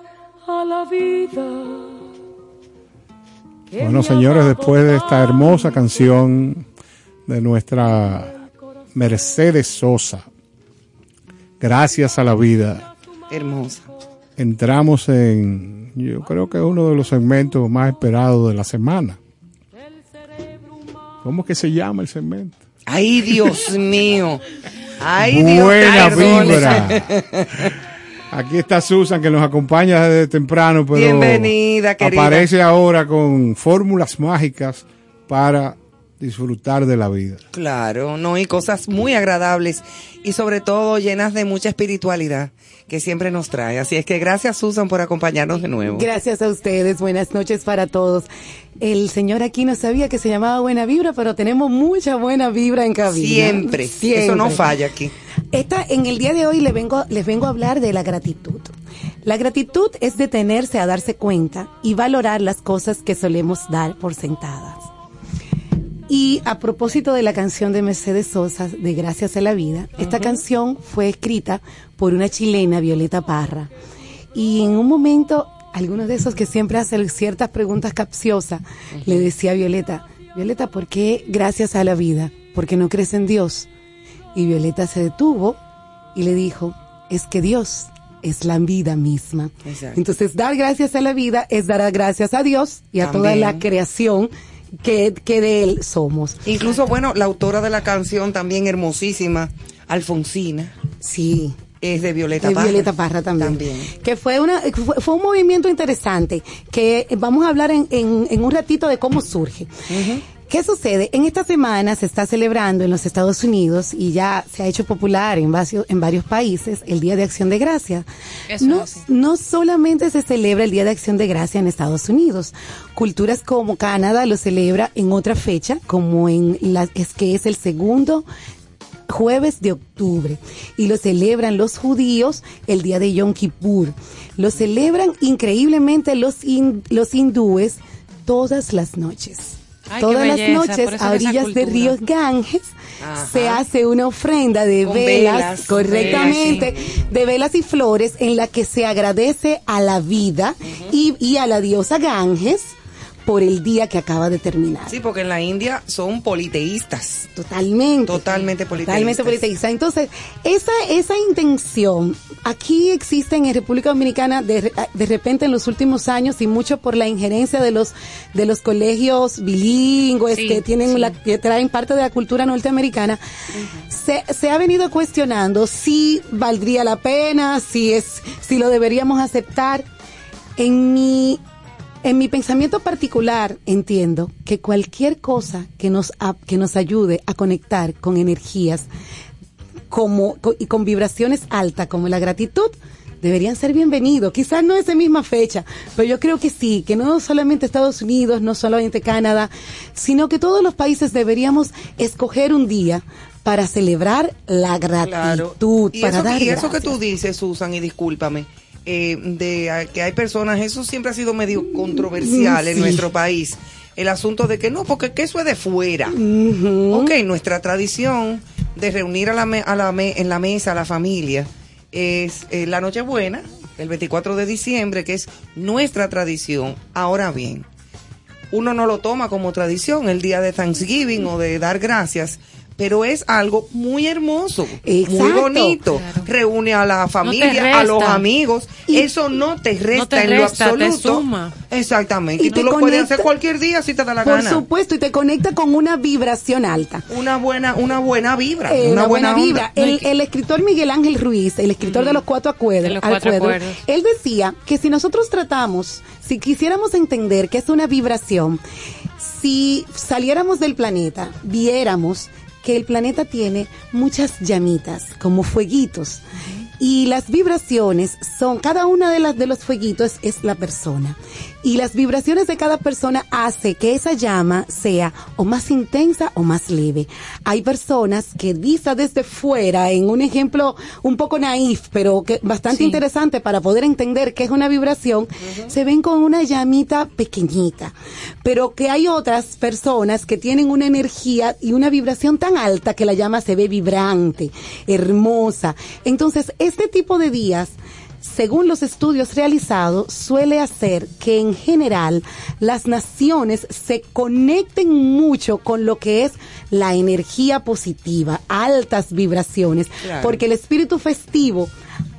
a la vida. Bueno, señores, después de esta hermosa canción de nuestra Mercedes Sosa, gracias a la vida, Hermosa. entramos en, yo creo que es uno de los segmentos más esperados de la semana. ¿Cómo que se llama el segmento? Ay, Dios mío. Ay, Dios Buena perdone. vibra. Aquí está Susan que nos acompaña desde temprano, pero Bienvenida, querida. aparece ahora con fórmulas mágicas para disfrutar de la vida. Claro, no, y cosas muy agradables y sobre todo llenas de mucha espiritualidad que siempre nos trae. Así es que gracias Susan por acompañarnos de nuevo. Gracias a ustedes, buenas noches para todos. El señor aquí no sabía que se llamaba Buena Vibra, pero tenemos mucha buena vibra en cabina. Siempre, eso no falla aquí. Esta, en el día de hoy les vengo, les vengo a hablar de la gratitud. La gratitud es detenerse a darse cuenta y valorar las cosas que solemos dar por sentadas. Y a propósito de la canción de Mercedes Sosa, de Gracias a la Vida, esta canción fue escrita por una chilena, Violeta Parra. Y en un momento, algunos de esos que siempre hacen ciertas preguntas capciosas, le decía a Violeta, Violeta, ¿por qué gracias a la vida? Porque no crees en Dios. Y Violeta se detuvo y le dijo, es que Dios es la vida misma. Exacto. Entonces, dar gracias a la vida es dar gracias a Dios y a toda la creación que, que de Él somos. Incluso, bueno, la autora de la canción también hermosísima, Alfonsina. Sí. Es de Violeta de Parra. Violeta Parra también. También. Que fue, una, fue, fue un movimiento interesante, que vamos a hablar en, en, en un ratito de cómo surge. ¿Qué sucede? En esta semana se está celebrando en los Estados Unidos y ya se ha hecho popular en varios, en varios países el Día de Acción de Gracia. Eso no, no solamente se celebra el Día de Acción de Gracia en Estados Unidos, culturas como Canadá lo celebra en otra fecha, como en la, es que es el segundo jueves de octubre y lo celebran los judíos el día de Yom Kippur. Lo celebran increíblemente los, hin- los hindúes todas las noches. Ay, todas las belleza, noches a orillas de cultura. ríos Ganges Ajá. se hace una ofrenda de velas, velas, correctamente, de velas y flores en la que se agradece a la vida y, y a la diosa Ganges por el día que acaba de terminar. Sí, porque en la India son politeístas. Totalmente. Totalmente politeístas. Totalmente politeísta. Entonces, esa, esa intención, aquí existen en República Dominicana de, de repente en los últimos años y mucho por la injerencia de los, de los colegios bilingües Sí, que tienen sí. la, que traen parte de la cultura norteamericana, se, se ha venido cuestionando si valdría la pena, si es, si lo deberíamos aceptar. En mi en mi pensamiento particular entiendo que cualquier cosa que nos, a- que nos ayude a conectar con energías como, co- y con vibraciones altas como la gratitud deberían ser bienvenidos. Quizás no esa misma fecha, pero yo creo que sí, que no solamente Estados Unidos, no solamente Canadá, sino que todos los países deberíamos escoger un día para celebrar la gratitud, Y, para eso, dar y eso que tú dices, Susan, y discúlpame, eh, de que hay personas, eso siempre ha sido medio controversial en nuestro país. El asunto de que no, porque que eso es de fuera. Ok, nuestra tradición de reunir a la me- a la me- en la mesa a la familia es eh, la Nochebuena, el 24 de diciembre, que es nuestra tradición. Ahora bien, uno no lo toma como tradición el día de Thanksgiving o de dar gracias, pero es algo muy hermoso, muy bonito. Reúne a la familia, a los amigos. Eso no te resta te en lo resta, te absoluto. suma. Exactamente. Y, Y tú te lo puedes hacer cualquier día si te da la Por gana. supuesto, y te conecta con una vibración alta. Una buena, una buena vibra. Eh, una, buena, vibra. El, el escritor Miguel Ángel Ruiz, el escritor de los cuatro acuerdos, De los cuatro acuerdos, acuerdos. él decía que si nosotros tratamos, si quisiéramos entender que es una vibración, si saliéramos del planeta, viéramos que el planeta tiene muchas llamitas, como fueguitos. Y las vibraciones son, cada una de las de los fueguitos es la persona. Y las vibraciones de cada persona hace que esa llama sea o más intensa o más leve. Hay personas que vista desde fuera, en un ejemplo un poco naif, pero que bastante Sí. interesante para poder entender qué es una vibración, se ven con una llamita pequeñita. Pero que hay otras personas que tienen una energía y una vibración tan alta que la llama se ve vibrante, hermosa. Entonces, este tipo de días según los estudios realizados, suele hacer que en general las naciones se conecten mucho con lo que es la energía positiva, altas vibraciones, Claro. porque el espíritu festivo,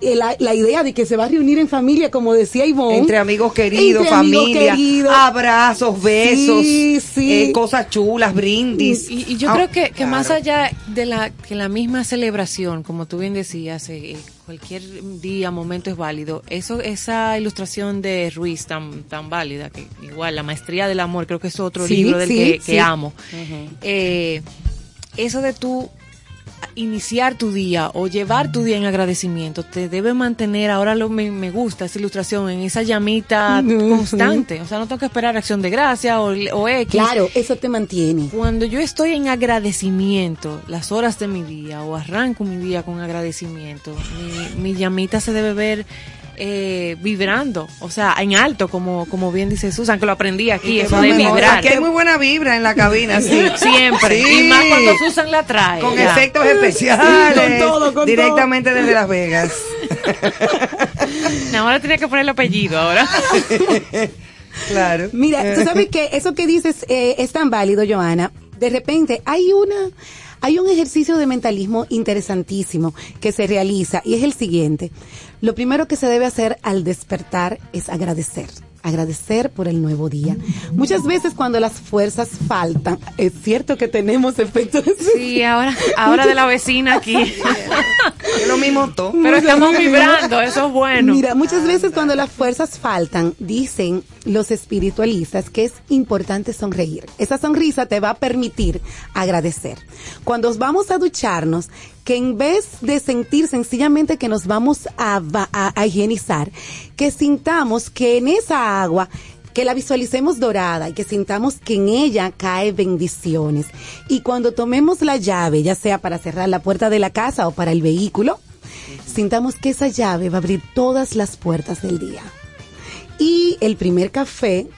eh, la, la idea de que se va a reunir en familia, como decía Ivonne, Entre amigos queridos, entre amigos familia, queridos. abrazos, besos, Sí, sí. eh, cosas chulas, brindis. Y, y yo Ah, creo que, que más allá de la, que la misma celebración, como tú bien decías, eh, eh, cualquier día, momento es válido. Eso, esa ilustración de Ruiz tan, tan válida, que igual la maestría del amor, creo que es otro Sí, libro del sí, que, amo. Eh, eso de tú iniciar tu día o llevar tu día en agradecimiento te debe mantener ahora lo me, me gusta esa ilustración en esa llamita constante. o sea no tengo que esperar acción de gracia o, o X. Claro, eso te mantiene. cuando yo estoy en agradecimiento, las horas de mi día, o arranco mi día con agradecimiento, mi, mi llamita se debe ver eh, vibrando, o sea, en alto, como, como bien dice Susan, que lo aprendí aquí, eso de vibrar. Aquí hay muy buena vibra en la cabina, sí. Siempre. Sí. Y más cuando Susan la trae. Con Ya. efectos especiales. Con todo, con directamente desde Las Vegas. No, ahora tenía que poner el apellido ahora. Claro. Mira, tú sabes que eso que dices eh, es tan válido, Joana. De repente hay una, hay un ejercicio de mentalismo interesantísimo que se realiza y es el siguiente. Lo primero que se debe hacer al despertar es agradecer. Agradecer por el nuevo día. Muchas veces cuando las fuerzas faltan, es cierto que tenemos efectos. Sí, ahora, ahora de la vecina aquí. Es lo mismo todo. Pero estamos vibrando, eso es bueno. Mira, muchas veces cuando las fuerzas faltan, dicen los espiritualistas que es importante sonreír. Esa sonrisa te va a permitir agradecer. Cuando vamos a ducharnos, que en vez de sentir sencillamente que nos vamos a, a- a higienizar, que sintamos que en esa agua que la visualicemos dorada y que sintamos que en ella cae bendiciones. Y cuando tomemos la llave, ya sea para cerrar la puerta de la casa o para el vehículo, sintamos que esa llave va a abrir todas las puertas del día. Y el primer café,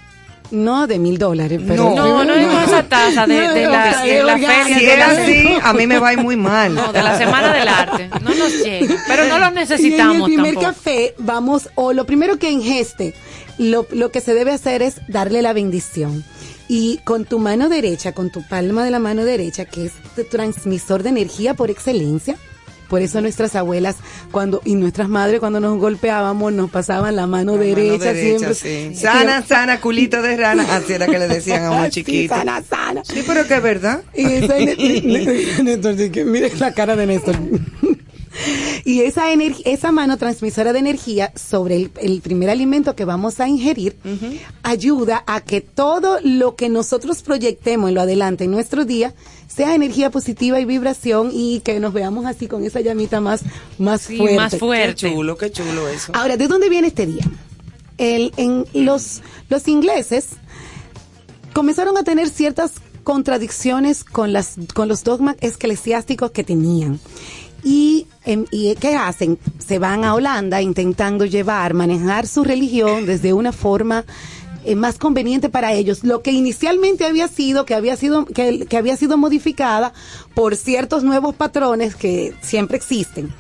no de mil dólares, pero... No, no es con esa taza de, de la, de la feria. Si es así, a mí me va a ir muy mal. No, de la Semana del Arte. No nos llega. Pero no lo Y en el necesitamos primer tampoco. café vamos, o lo primero que ingeste, lo, lo que se debe hacer es darle la bendición. Y con tu mano derecha, con tu palma de la mano derecha, que es tu transmisor de energía por excelencia, por eso nuestras abuelas cuando y nuestras madres cuando nos golpeábamos nos pasaban la mano La mano derecha, siempre. sí. Sana, sana, culito de rana. Así era que le decían a Sí, chiquito. sana, sana. Sí, pero que es verdad. Y esa Néstor, sí mire la cara de Néstor. Y esa energía, esa mano transmisora de energía sobre el, el primer alimento que vamos a ingerir ayuda a que todo lo que nosotros proyectemos en lo adelante en nuestro día sea energía positiva y vibración y que nos veamos así con esa llamita más más Sí, fuerte. más fuerte. Qué chulo, qué chulo eso. Ahora, ¿de dónde viene este día? El, en los, los ingleses comenzaron a tener ciertas contradicciones con, las, con los dogmas eclesiásticos que tenían. Y, em, ¿Y qué hacen? Se van a Holanda intentando llevar, manejar su religión desde una forma eh, más conveniente para ellos. Lo que inicialmente había sido, que había sido, que, que había sido modificada por ciertos nuevos patrones que siempre existen.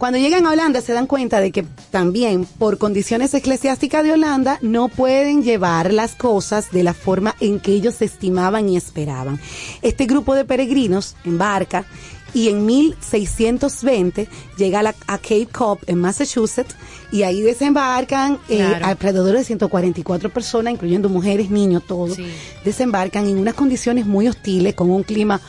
Cuando llegan a Holanda se dan cuenta de que también por condiciones eclesiásticas de Holanda no pueden llevar las cosas de la forma en que ellos estimaban y esperaban. Este grupo de peregrinos embarca y en 1620 llega a, la- a Cape Cod en Massachusetts y ahí desembarcan eh, Claro. alrededor de 144 personas, incluyendo mujeres, niños, todos. Sí. Desembarcan en unas condiciones muy hostiles, con un clima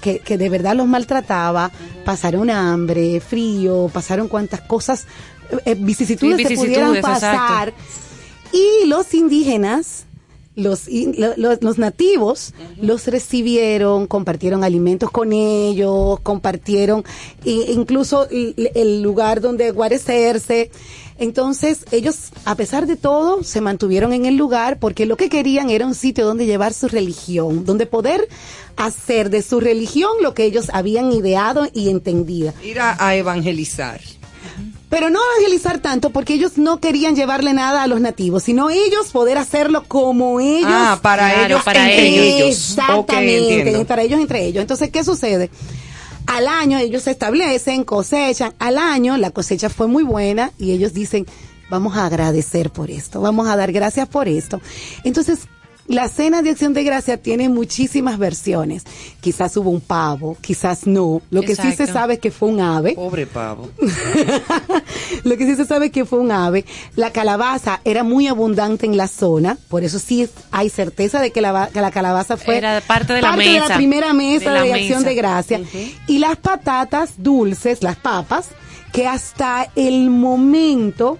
que, que de verdad los maltrataba, pasaron hambre, frío, pasaron cuantas cosas, eh, eh, vicisitudes, Sí, que pudieran vicisitudes, pasar. Y los indígenas, los, in- lo- lo- los nativos, los recibieron, compartieron alimentos con ellos, compartieron i- incluso el, el lugar donde guarecerse. Entonces, ellos, a pesar de todo, se mantuvieron en el lugar porque lo que querían era un sitio donde llevar su religión, donde poder hacer de su religión lo que ellos habían ideado y entendido. Ir a, a evangelizar. Pero no evangelizar tanto porque ellos no querían llevarle nada a los nativos, sino ellos poder hacerlo como ellos. Ah, para Claro, ellos, para entre ellos. Exactamente, Ok, entiendo. para ellos entre ellos. Entonces, ¿qué sucede? Al año ellos se establecen, cosechan. Al año la cosecha fue muy buena y ellos dicen, vamos a agradecer por esto, vamos a dar gracias por esto. Entonces, la cena de acción de gracia tiene muchísimas versiones. Quizás hubo un pavo, quizás no. Lo que sí se sabe es que fue un ave. Pobre pavo. Lo que sí se sabe es que fue un ave. La calabaza era muy abundante en la zona, por eso sí hay certeza de que la, va- que la calabaza fue Era parte de la parte de la primera mesa De acción mesa. de gracia. Y las patatas dulces, las papas, que hasta el momento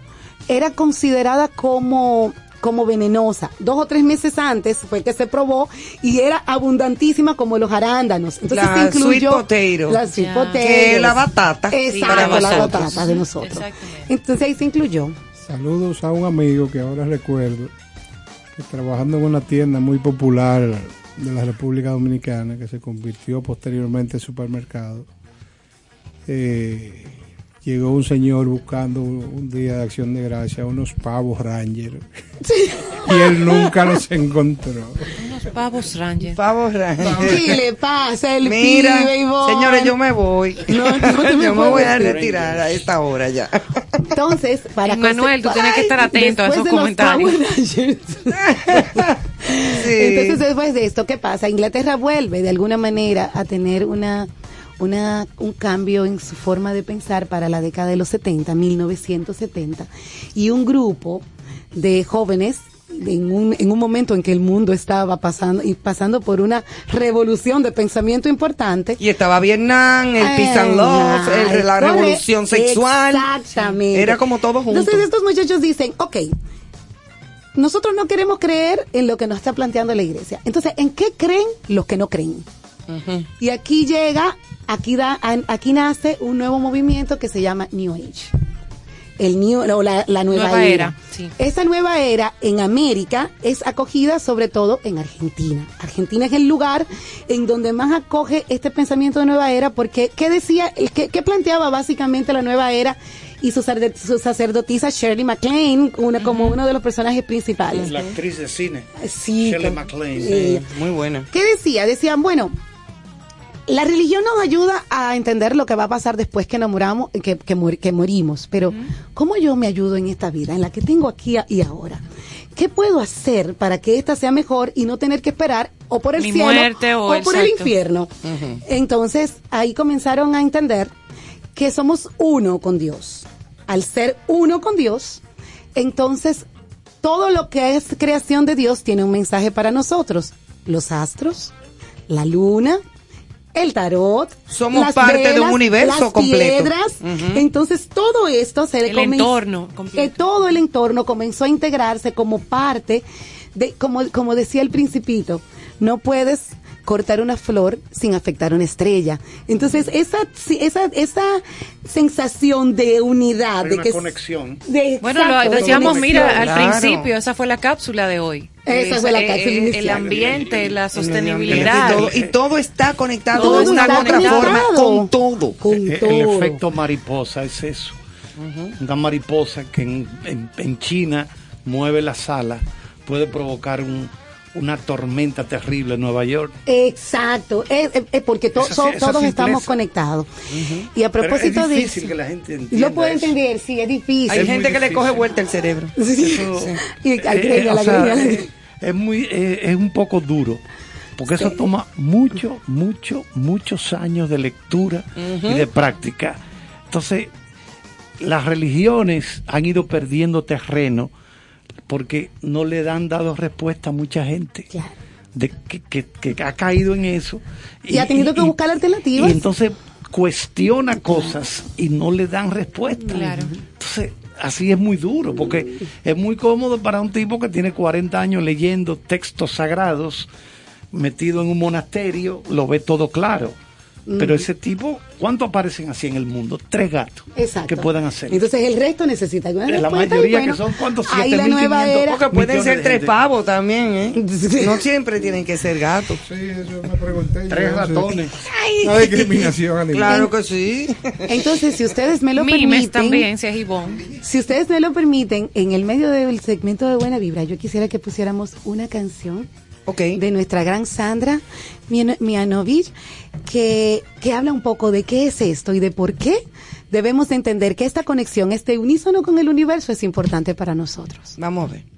era considerada como como venenosa. Dos o tres meses antes fue que se probó y era abundantísima como los arándanos. Entonces La se incluyó sweet potato. la sweet potato. Que la batata Exacto, la batata de nosotros. Entonces ahí se incluyó. Saludos a un amigo que ahora recuerdo, que trabajando en una tienda muy popular de la República Dominicana, que se convirtió posteriormente en supermercado, eh, llegó un señor buscando un día de acción de gracia unos pavos Ranger. y él nunca los encontró. Unos pavos Ranger. Pavos Ranger. ¿Qué le pasa el Mira, pibe, señores, yo me voy. No, no te me yo me voy a retirar a esta hora ya. Entonces, para Manuel, tú tienes que estar atento a esos de comentarios. Rangers. Entonces, después de esto, ¿qué pasa? Inglaterra vuelve de alguna manera a tener una, una, un cambio en su forma de pensar para la década de los 70, 1970, y un grupo de jóvenes en un, en un momento en que el mundo estaba pasando y pasando por una revolución de pensamiento importante. Y estaba Vietnam, el Peace and Love, el- Ay, la revolución sexual. Exactamente. Era como todo junto. Entonces estos muchachos dicen, ok, nosotros no queremos creer en lo que nos está planteando la iglesia. Entonces, ¿en qué creen los que no creen? Y aquí llega, aquí da, aquí nace un nuevo movimiento que se llama New Age. El new, o la, la nueva, Nueva era. era, sí. Esa nueva era en América es acogida sobre todo en Argentina. Argentina es el lugar en donde más acoge este pensamiento de nueva era porque ¿qué decía, qué, qué planteaba básicamente la nueva era y su, sacerdotisa Shirley MacLaine una, como uno de los personajes principales? La actriz de cine. Sí, Shirley MacLaine. sí. Muy buena. ¿Qué decía? Decían, bueno, la religión nos ayuda a entender lo que va a pasar después que nos muramos, que, que, mur- que morimos, pero ¿cómo yo me ayudo en esta vida, en la que tengo aquí y ahora? ¿Qué puedo hacer para que esta sea mejor y no tener que esperar o por el Mi cielo muerte o por el infierno? Entonces, ahí comenzaron a entender que somos uno con Dios. Al ser uno con Dios, entonces todo lo que es creación de Dios tiene un mensaje para nosotros. Los astros, la luna, el tarot, Somos las parte de un universo las completo. piedras. Entonces todo esto se le El entorno completo. que todo el entorno comenzó a integrarse como parte de, como, como decía el principito, no puedes cortar una flor sin afectar una estrella. Entonces, esa, esa, esa sensación de unidad, Hay de una que conexión. de- Bueno, exacto, lo de decíamos, conexión. mira, al Claro. principio, esa fue la cápsula de hoy. Esa Es- fue la eh, cápsula eh, inicial. El ambiente, la Y sostenibilidad. todo, y todo está conectado Todo de una está u otra conectado. forma con todo. Con El, efecto mariposa es eso. Una mariposa que en, en- en China mueve la sala puede provocar un- una tormenta terrible en Nueva York. Exacto, es, es- es porque to- Esa- so- esa todos simpleza. estamos conectados. Y a Pero propósito es de difícil eso, que la gente entienda lo eso. entender, sí, es difícil. Hay Es gente que le coge difícil. vuelta el cerebro. Eso, Y agrega, eh, la o sea, agrega, la agrega. es muy eh, es un poco duro porque eso toma mucho mucho muchos años de lectura y de práctica entonces las religiones han ido perdiendo terreno porque no le dan dado respuesta a mucha gente Claro. de que, que- que ha caído en eso Y ha tenido que buscar alternativas. y entonces cuestiona cosas y no le dan respuesta. Claro. Entonces, así es muy duro, porque es muy cómodo para un tipo que tiene 40 años leyendo textos sagrados, metido en un monasterio, lo ve todo claro. Pero ese tipo, ¿cuánto aparecen así en el mundo? Tres gatos Exacto. que puedan hacer. Entonces el resto necesita La mayoría bueno, que son, ¿cuántos? Ahí la 7.500. nueva era. Porque pueden ser tres pavos también, ¿eh? No siempre tienen que ser gatos. Sí, eso me pregunté. Tres ratones. Una discriminación animal. Claro que sí. Entonces, si ustedes me lo Mimes permiten, también, si es Ivonne. si ustedes me lo permiten, en el medio del segmento de Buena Vibra, yo quisiera que pusiéramos una canción Ok. de nuestra gran Sandra Mian- Mianovich, que, que habla un poco de qué es esto y de por qué debemos de entender que esta conexión, este unísono con el universo es importante para nosotros. Vamos a ver.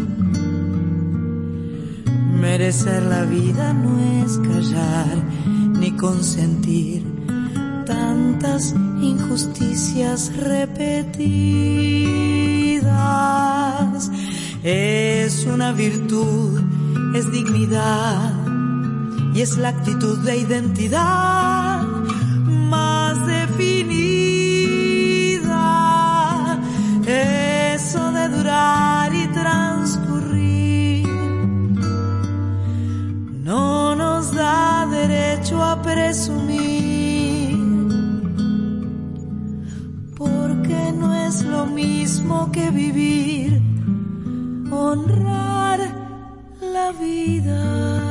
Merecer la vida no es callar ni consentir tantas injusticias repetidas. Es una virtud, es dignidad y es la actitud de identidad presumir, porque no es lo mismo que vivir, honrar la vida.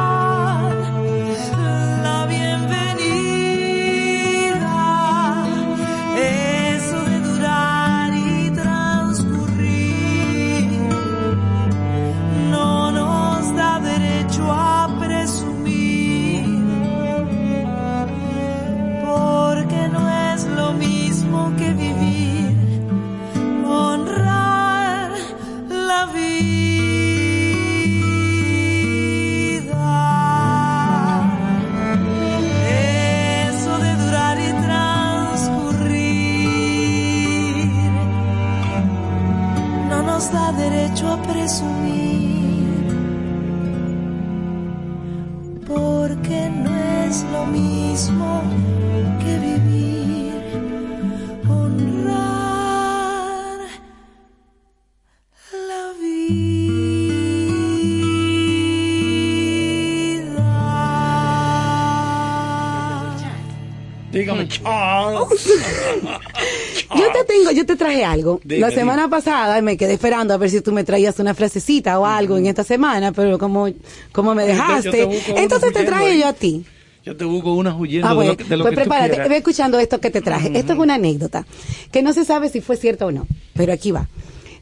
te traje algo. Dime, la dime. semana pasada me quedé esperando a ver si tú me traías una frasecita o algo en esta semana, pero como, como me dejaste, te entonces te huyendo traje yo a ti. Yo te busco una huyendo Ah, de bueno, lo que, de lo pues que tú prepárate, quieras. ve escuchando esto que te traje. Esto es una anécdota que no se sabe si fue cierta o no, pero aquí va.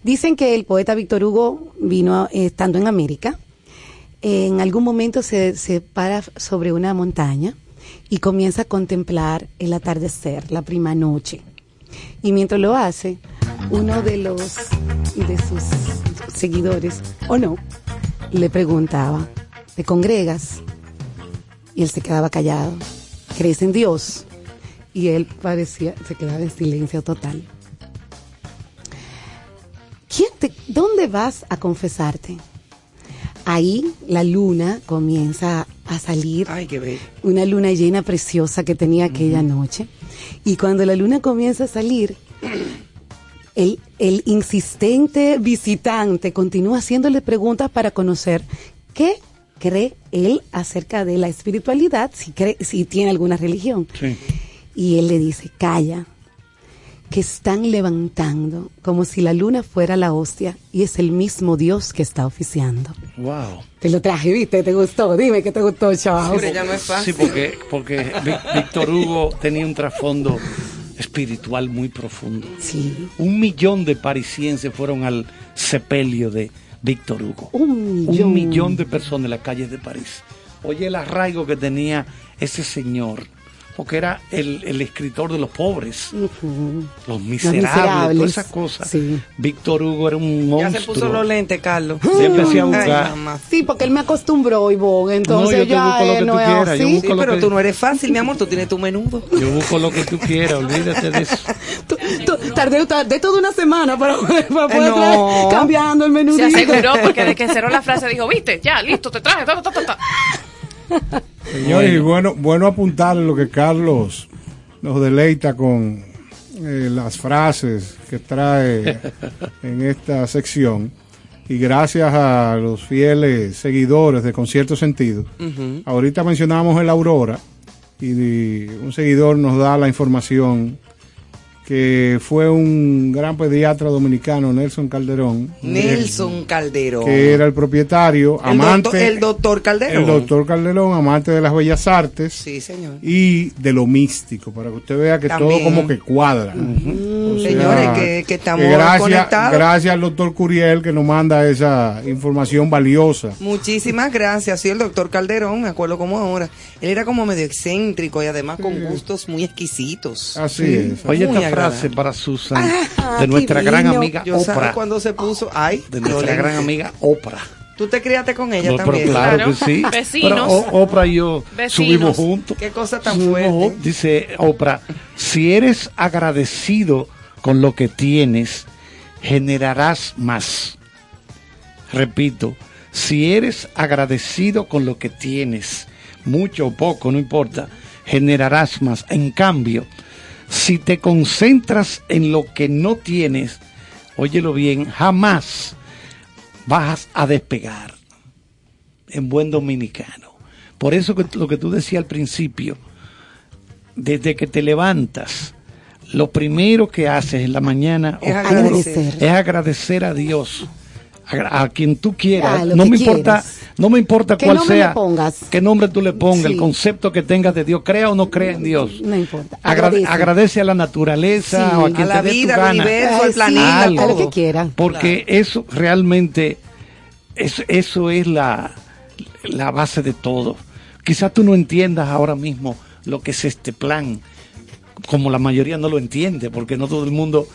Dicen que el poeta Víctor Hugo vino eh, estando en América. En algún momento se, se para sobre una montaña y comienza a contemplar el atardecer, la prima noche. Y mientras lo hace, uno de los de sus seguidores, o no, le preguntaba, te congregas. Y él se quedaba callado. ¿Crees en Dios? Y él parecía, se quedaba en silencio total. ¿Quién te, ¿Dónde vas a confesarte? Ahí la luna comienza a salir. Ay, qué bello. Una luna llena preciosa que tenía aquella noche. Y cuando la luna comienza a salir, el, el insistente visitante continúa haciéndole preguntas para conocer qué cree él acerca de la espiritualidad, si, cree, si tiene alguna religión. Y él le dice, calla, que están levantando como si la luna fuera la hostia y es el mismo Dios que está oficiando. Wow. Te lo traje, ¿viste? ¿Te gustó? Dime que te gustó, chaval. Hombre, ya no es fácil. Sí, porque, porque Ví- Víctor Hugo tenía un trasfondo espiritual muy profundo. Sí. Un millón de parisienses fueron al sepelio de Víctor Hugo. Un millón. Un millón de personas en las calles de París. Oye el arraigo que tenía ese señor, porque era el, el escritor de los pobres, los miserables, miserables. todas esas cosas. Sí. Víctor Hugo era un Ya monstruo. se puso los lentes, Carlos. Yo empecé a buscar. Sí, porque él me acostumbró, Ivonne, entonces No, yo ya busco lo él que no tú es quieras, yo así. busco Sí, lo pero que- tú no eres fácil, mi amor. Tú tienes tu menudo. Yo busco lo que tú quieras, olvídate de eso. Tú- Tardé, tardé toda una semana para, poder- para poder no. traer- cambiando el menú. Se aseguró porque de que cerró la frase dijo, viste, ya, listo, te traje, ta, ta, ta, ta". Señores, y bueno, bueno apuntar lo que Carlos nos deleita con eh, las frases que trae en esta sección. Y gracias a los fieles seguidores de Concierto Sentido. Ahorita mencionamos el Aurora y un seguidor nos da la información que fue un gran pediatra dominicano, Nelson Calderón. Nelson Calderón. Que era el propietario, El amante. doctor- el doctor Calderón. El doctor Calderón, amante de las bellas artes. Sí, señor. Y de lo místico, para que usted vea que También. todo como que cuadra. Sea, Señores, que- que estamos gracias, conectados. Gracias al doctor Curiel que nos manda esa información valiosa. Muchísimas gracias. Sí, el doctor Calderón, me acuerdo como ahora. Él era como medio excéntrico y además con gustos muy exquisitos. Así Sí, es. Oye, muy esta agradable. frase para Susan, Ah, de nuestra gran amiga Yo Oprah. cuando se puso, ay, De nuestra gran amiga Oprah. Tú te criaste con ella No, pero también. claro, que sí. Vecinos. Pero O- Oprah y yo Vecinos. subimos juntos. Qué cosa tan Subimos fuerte. juntos. Dice Oprah, si eres agradecido con lo que tienes, generarás más. Repito, si eres agradecido con lo que tienes, mucho o poco, no importa, generarás más. En cambio, si te concentras en lo que no tienes, óyelo bien, jamás vas a despegar en buen dominicano. Por eso lo que tú decías al principio, desde que te levantas, lo primero que haces en la mañana Es oscuro agradecer. es agradecer a Dios, a, a quien tú quieras. No me importa, no me importa ¿Qué cuál nombre sea, le pongas? qué nombre tú le pongas, Sí. el concepto que tengas de Dios, crea o no crea en Dios. No importa. Agra- Agradece. agradece a la naturaleza Sí. o a quien A la te dé tu vida, al gana. universo, Ay, al sí, planeta, Algo. a lo que quiera. Porque eso realmente, eso, eso es la, la base de todo. Quizás tú no entiendas ahora mismo lo que es este plan, como la mayoría no lo entiende, porque no todo el mundo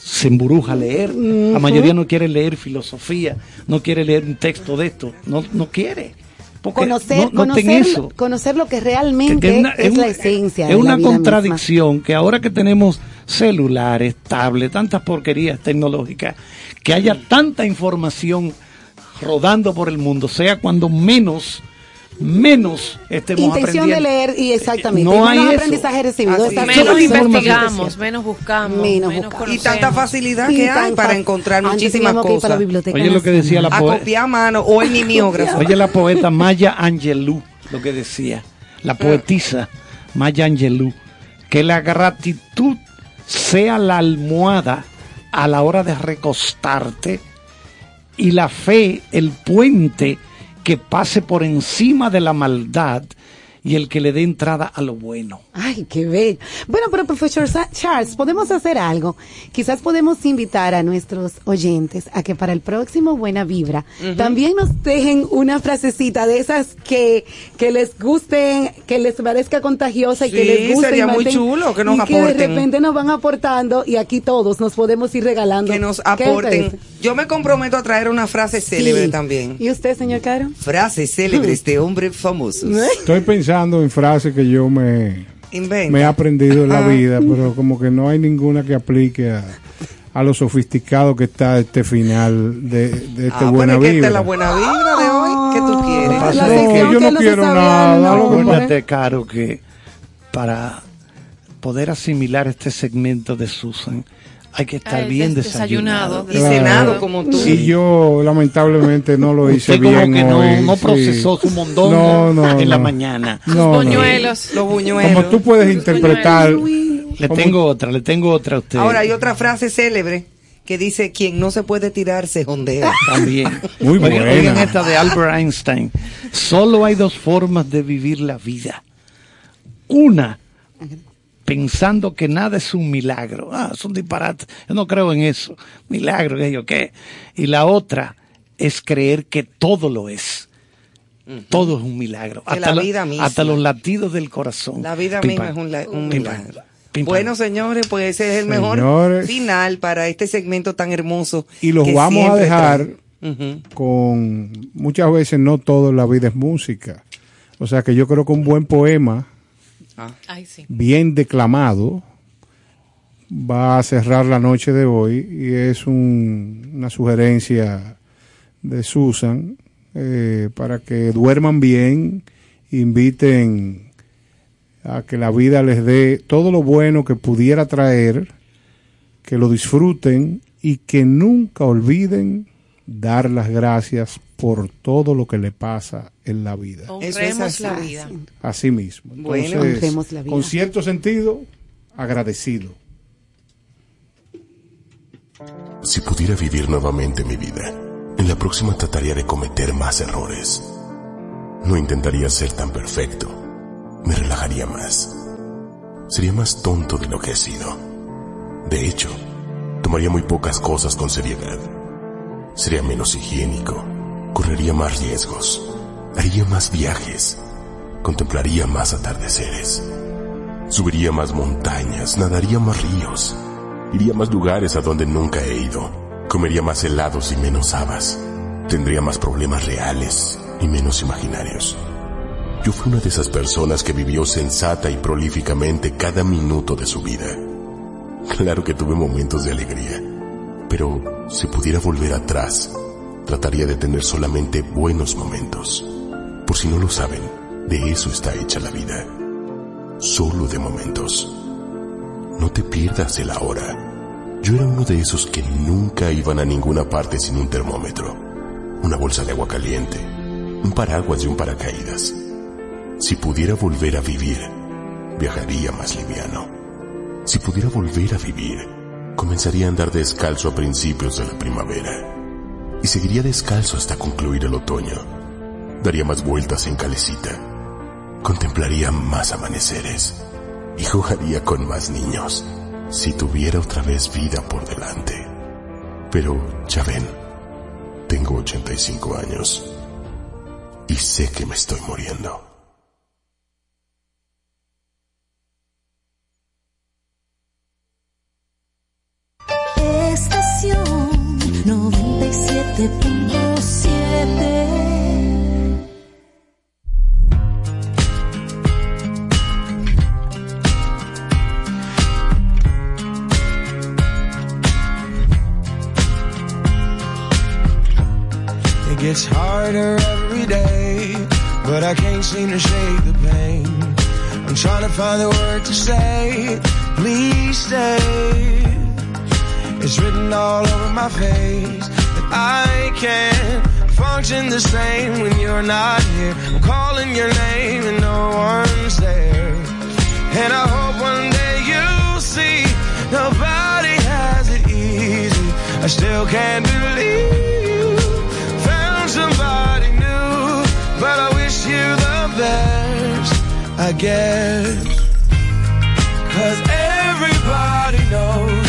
se emburuja a leer. La mayoría no quiere leer filosofía, no quiere leer un texto de esto, no, no quiere. Porque Conocer, no, no ten conocer, eso. conocer lo que realmente que una- es, una- la esencia. Es de la una vida contradicción que ahora que tenemos celulares, tablets, tantas porquerías tecnológicas, que haya tanta información rodando por el mundo, sea cuando menos, menos estemos. Intención de leer y exactamente. No menos hay eso. aprendizaje recibido. Así. Menos investigamos, menos buscamos, Menos menos, buscamos. Y tanta facilidad Y que hay para encontrar Antes muchísimas cosas. biblioteca Oye lo que decía la A poeta. copiar a mano o el mimeógrafo. Oye la poeta Maya Angelou, lo que decía, la poetisa Maya Angelou, que la gratitud sea la almohada a la hora de recostarte y la fe el puente que pase por encima de la maldad y el que le dé entrada a lo bueno. Ay, qué bello. Bueno, pero profesor Charles, podemos hacer algo. Quizás podemos invitar a nuestros oyentes a que para el próximo Buena Vibra también nos dejen una frasecita de esas que, que les gusten, que les parezca contagiosa y que les guste. sería y muy chulo que nos y que de aporten. repente nos van aportando y aquí todos nos podemos ir regalando. que nos ¿Qué aporten. Yo me comprometo a traer una frase célebre Sí. también. ¿Y usted, señor Caro? Frases célebres de hombres famosos. Estoy pensando en frases que yo me, Inventa. me he aprendido en la Ajá. vida, pero como que no hay ninguna que aplique a, a lo sofisticado que está este final de, de este Ah, buena pero es que esta vibra. es la buena vibra de hoy. ¿Qué tú quieres? La No, sección yo no que no quiero nada, que Acuérdate, Caro, que para poder asimilar este segmento de Susan hay que estar Ay, bien des- desayunado. desayunado, Y cenado como tú. Y yo lamentablemente no lo hice Usted como bien que no- hoy, no sí. procesó su mondongo No, no, en la mañana. No, no. Buñuelos. Los buñuelos. Como tú puedes interpretar Le como- tengo otra, le tengo otra a usted. Ahora hay otra frase célebre que dice, quien no se puede tirar se jondea. También. Muy buena. oigan esta de Albert Einstein. Solo hay dos formas de vivir la vida. Una, pensando que nada es un milagro. Ah, es un disparate. Yo no creo en eso. Milagro, que yo qué. Y la otra es creer que todo lo es. Todo es un milagro. Que la lo- vida misma. hasta los latidos del corazón. La vida Pim, misma es un, Pim, milagro. Bueno, señores, pues ese es el mejor Señores. final para este segmento tan hermoso. y los vamos a dejar con muchas veces no todo en la vida es música. O sea que yo creo que un buen poema Ay, sí. bien declamado va a cerrar la noche de hoy y es un- una sugerencia de Susan eh, para que duerman bien, inviten a que la vida les dé todo lo bueno que pudiera traer, que lo disfruten y que nunca olviden dar las gracias por todo lo que le pasa en la vida. Honremos la vida. Así mismo. Bueno. Entonces, Honremos la vida. con cierto sentido, agradecido. Si pudiera vivir nuevamente mi vida, en la próxima trataría de cometer más errores. No intentaría ser tan perfecto. Me relajaría más. Sería más tonto de lo que he sido. De hecho, tomaría muy pocas cosas con seriedad. Sería menos higiénico. Correría más riesgos. Haría más viajes. Contemplaría más atardeceres. Subiría más montañas. Nadaría más ríos. Iría a más lugares a donde nunca he ido. Comería más helados y menos habas. Tendría más problemas reales y menos imaginarios. Yo fui una de esas personas que vivió sensata y prolíficamente cada minuto de su vida. Claro que tuve momentos de alegría, pero si pudiera volver atrás, trataría de tener solamente buenos momentos. Por si no lo saben, de eso está hecha la vida. Solo de momentos. No te pierdas el ahora. Yo era uno de esos que nunca iban a ninguna parte sin un termómetro, una bolsa de agua caliente, un paraguas y un paracaídas. Si pudiera volver a vivir, viajaría más liviano. Si pudiera volver a vivir, comenzaría a andar descalzo a principios de la primavera. Y seguiría descalzo hasta concluir el otoño. Daría más vueltas en calecita. Contemplaría más amaneceres. Y jugaría con más niños. Si tuviera otra vez vida por delante. Pero, ya ven, tengo 85 años. Y sé que me estoy muriendo. Estación 97.7 It gets harder every day, but I can't seem to shake the pain. I'm trying to find the word to say, please stay. It's written all over my face that I can't function the same when you're not here. I'm calling your name and no one's there. And I hope one day you'll see nobody has it easy. I still can't believe you found somebody new, but I wish you the best, I guess. Cause everybody knows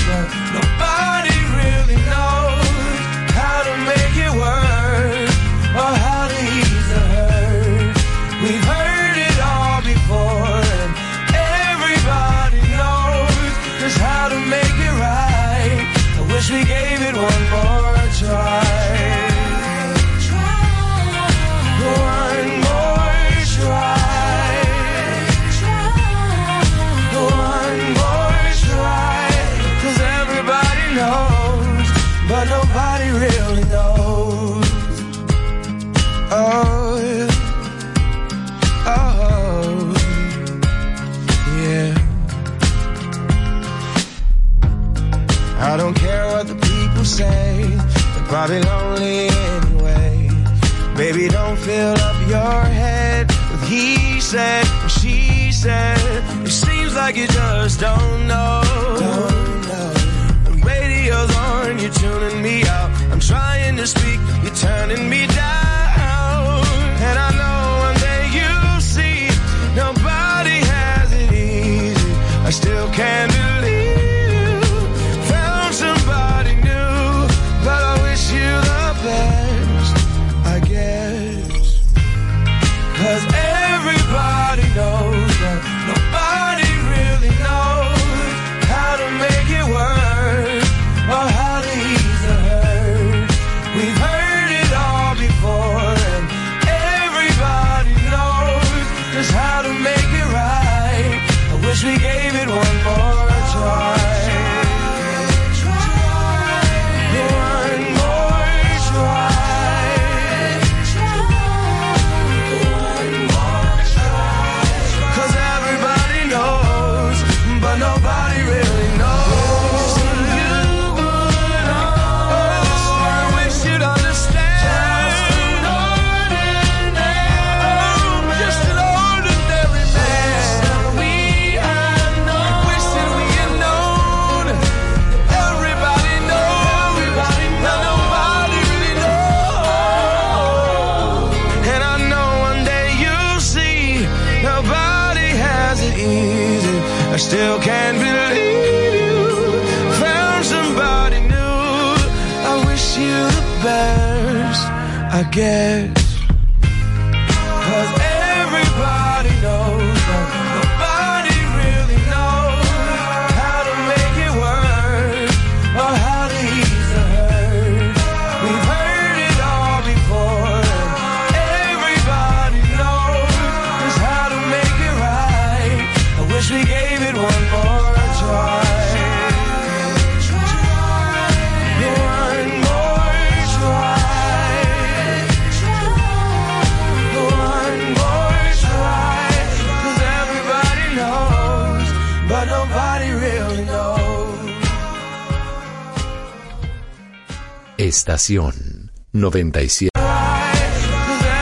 Estación 97. Cause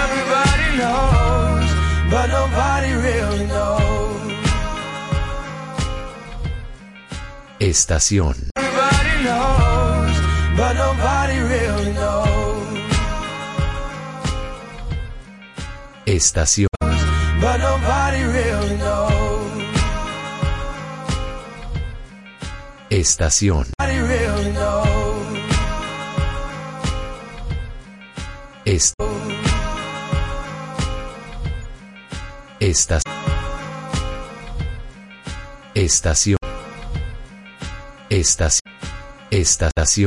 everybody knows, but nobody really knows. Estación. Estación. Estación Esta- Estación Estación Estación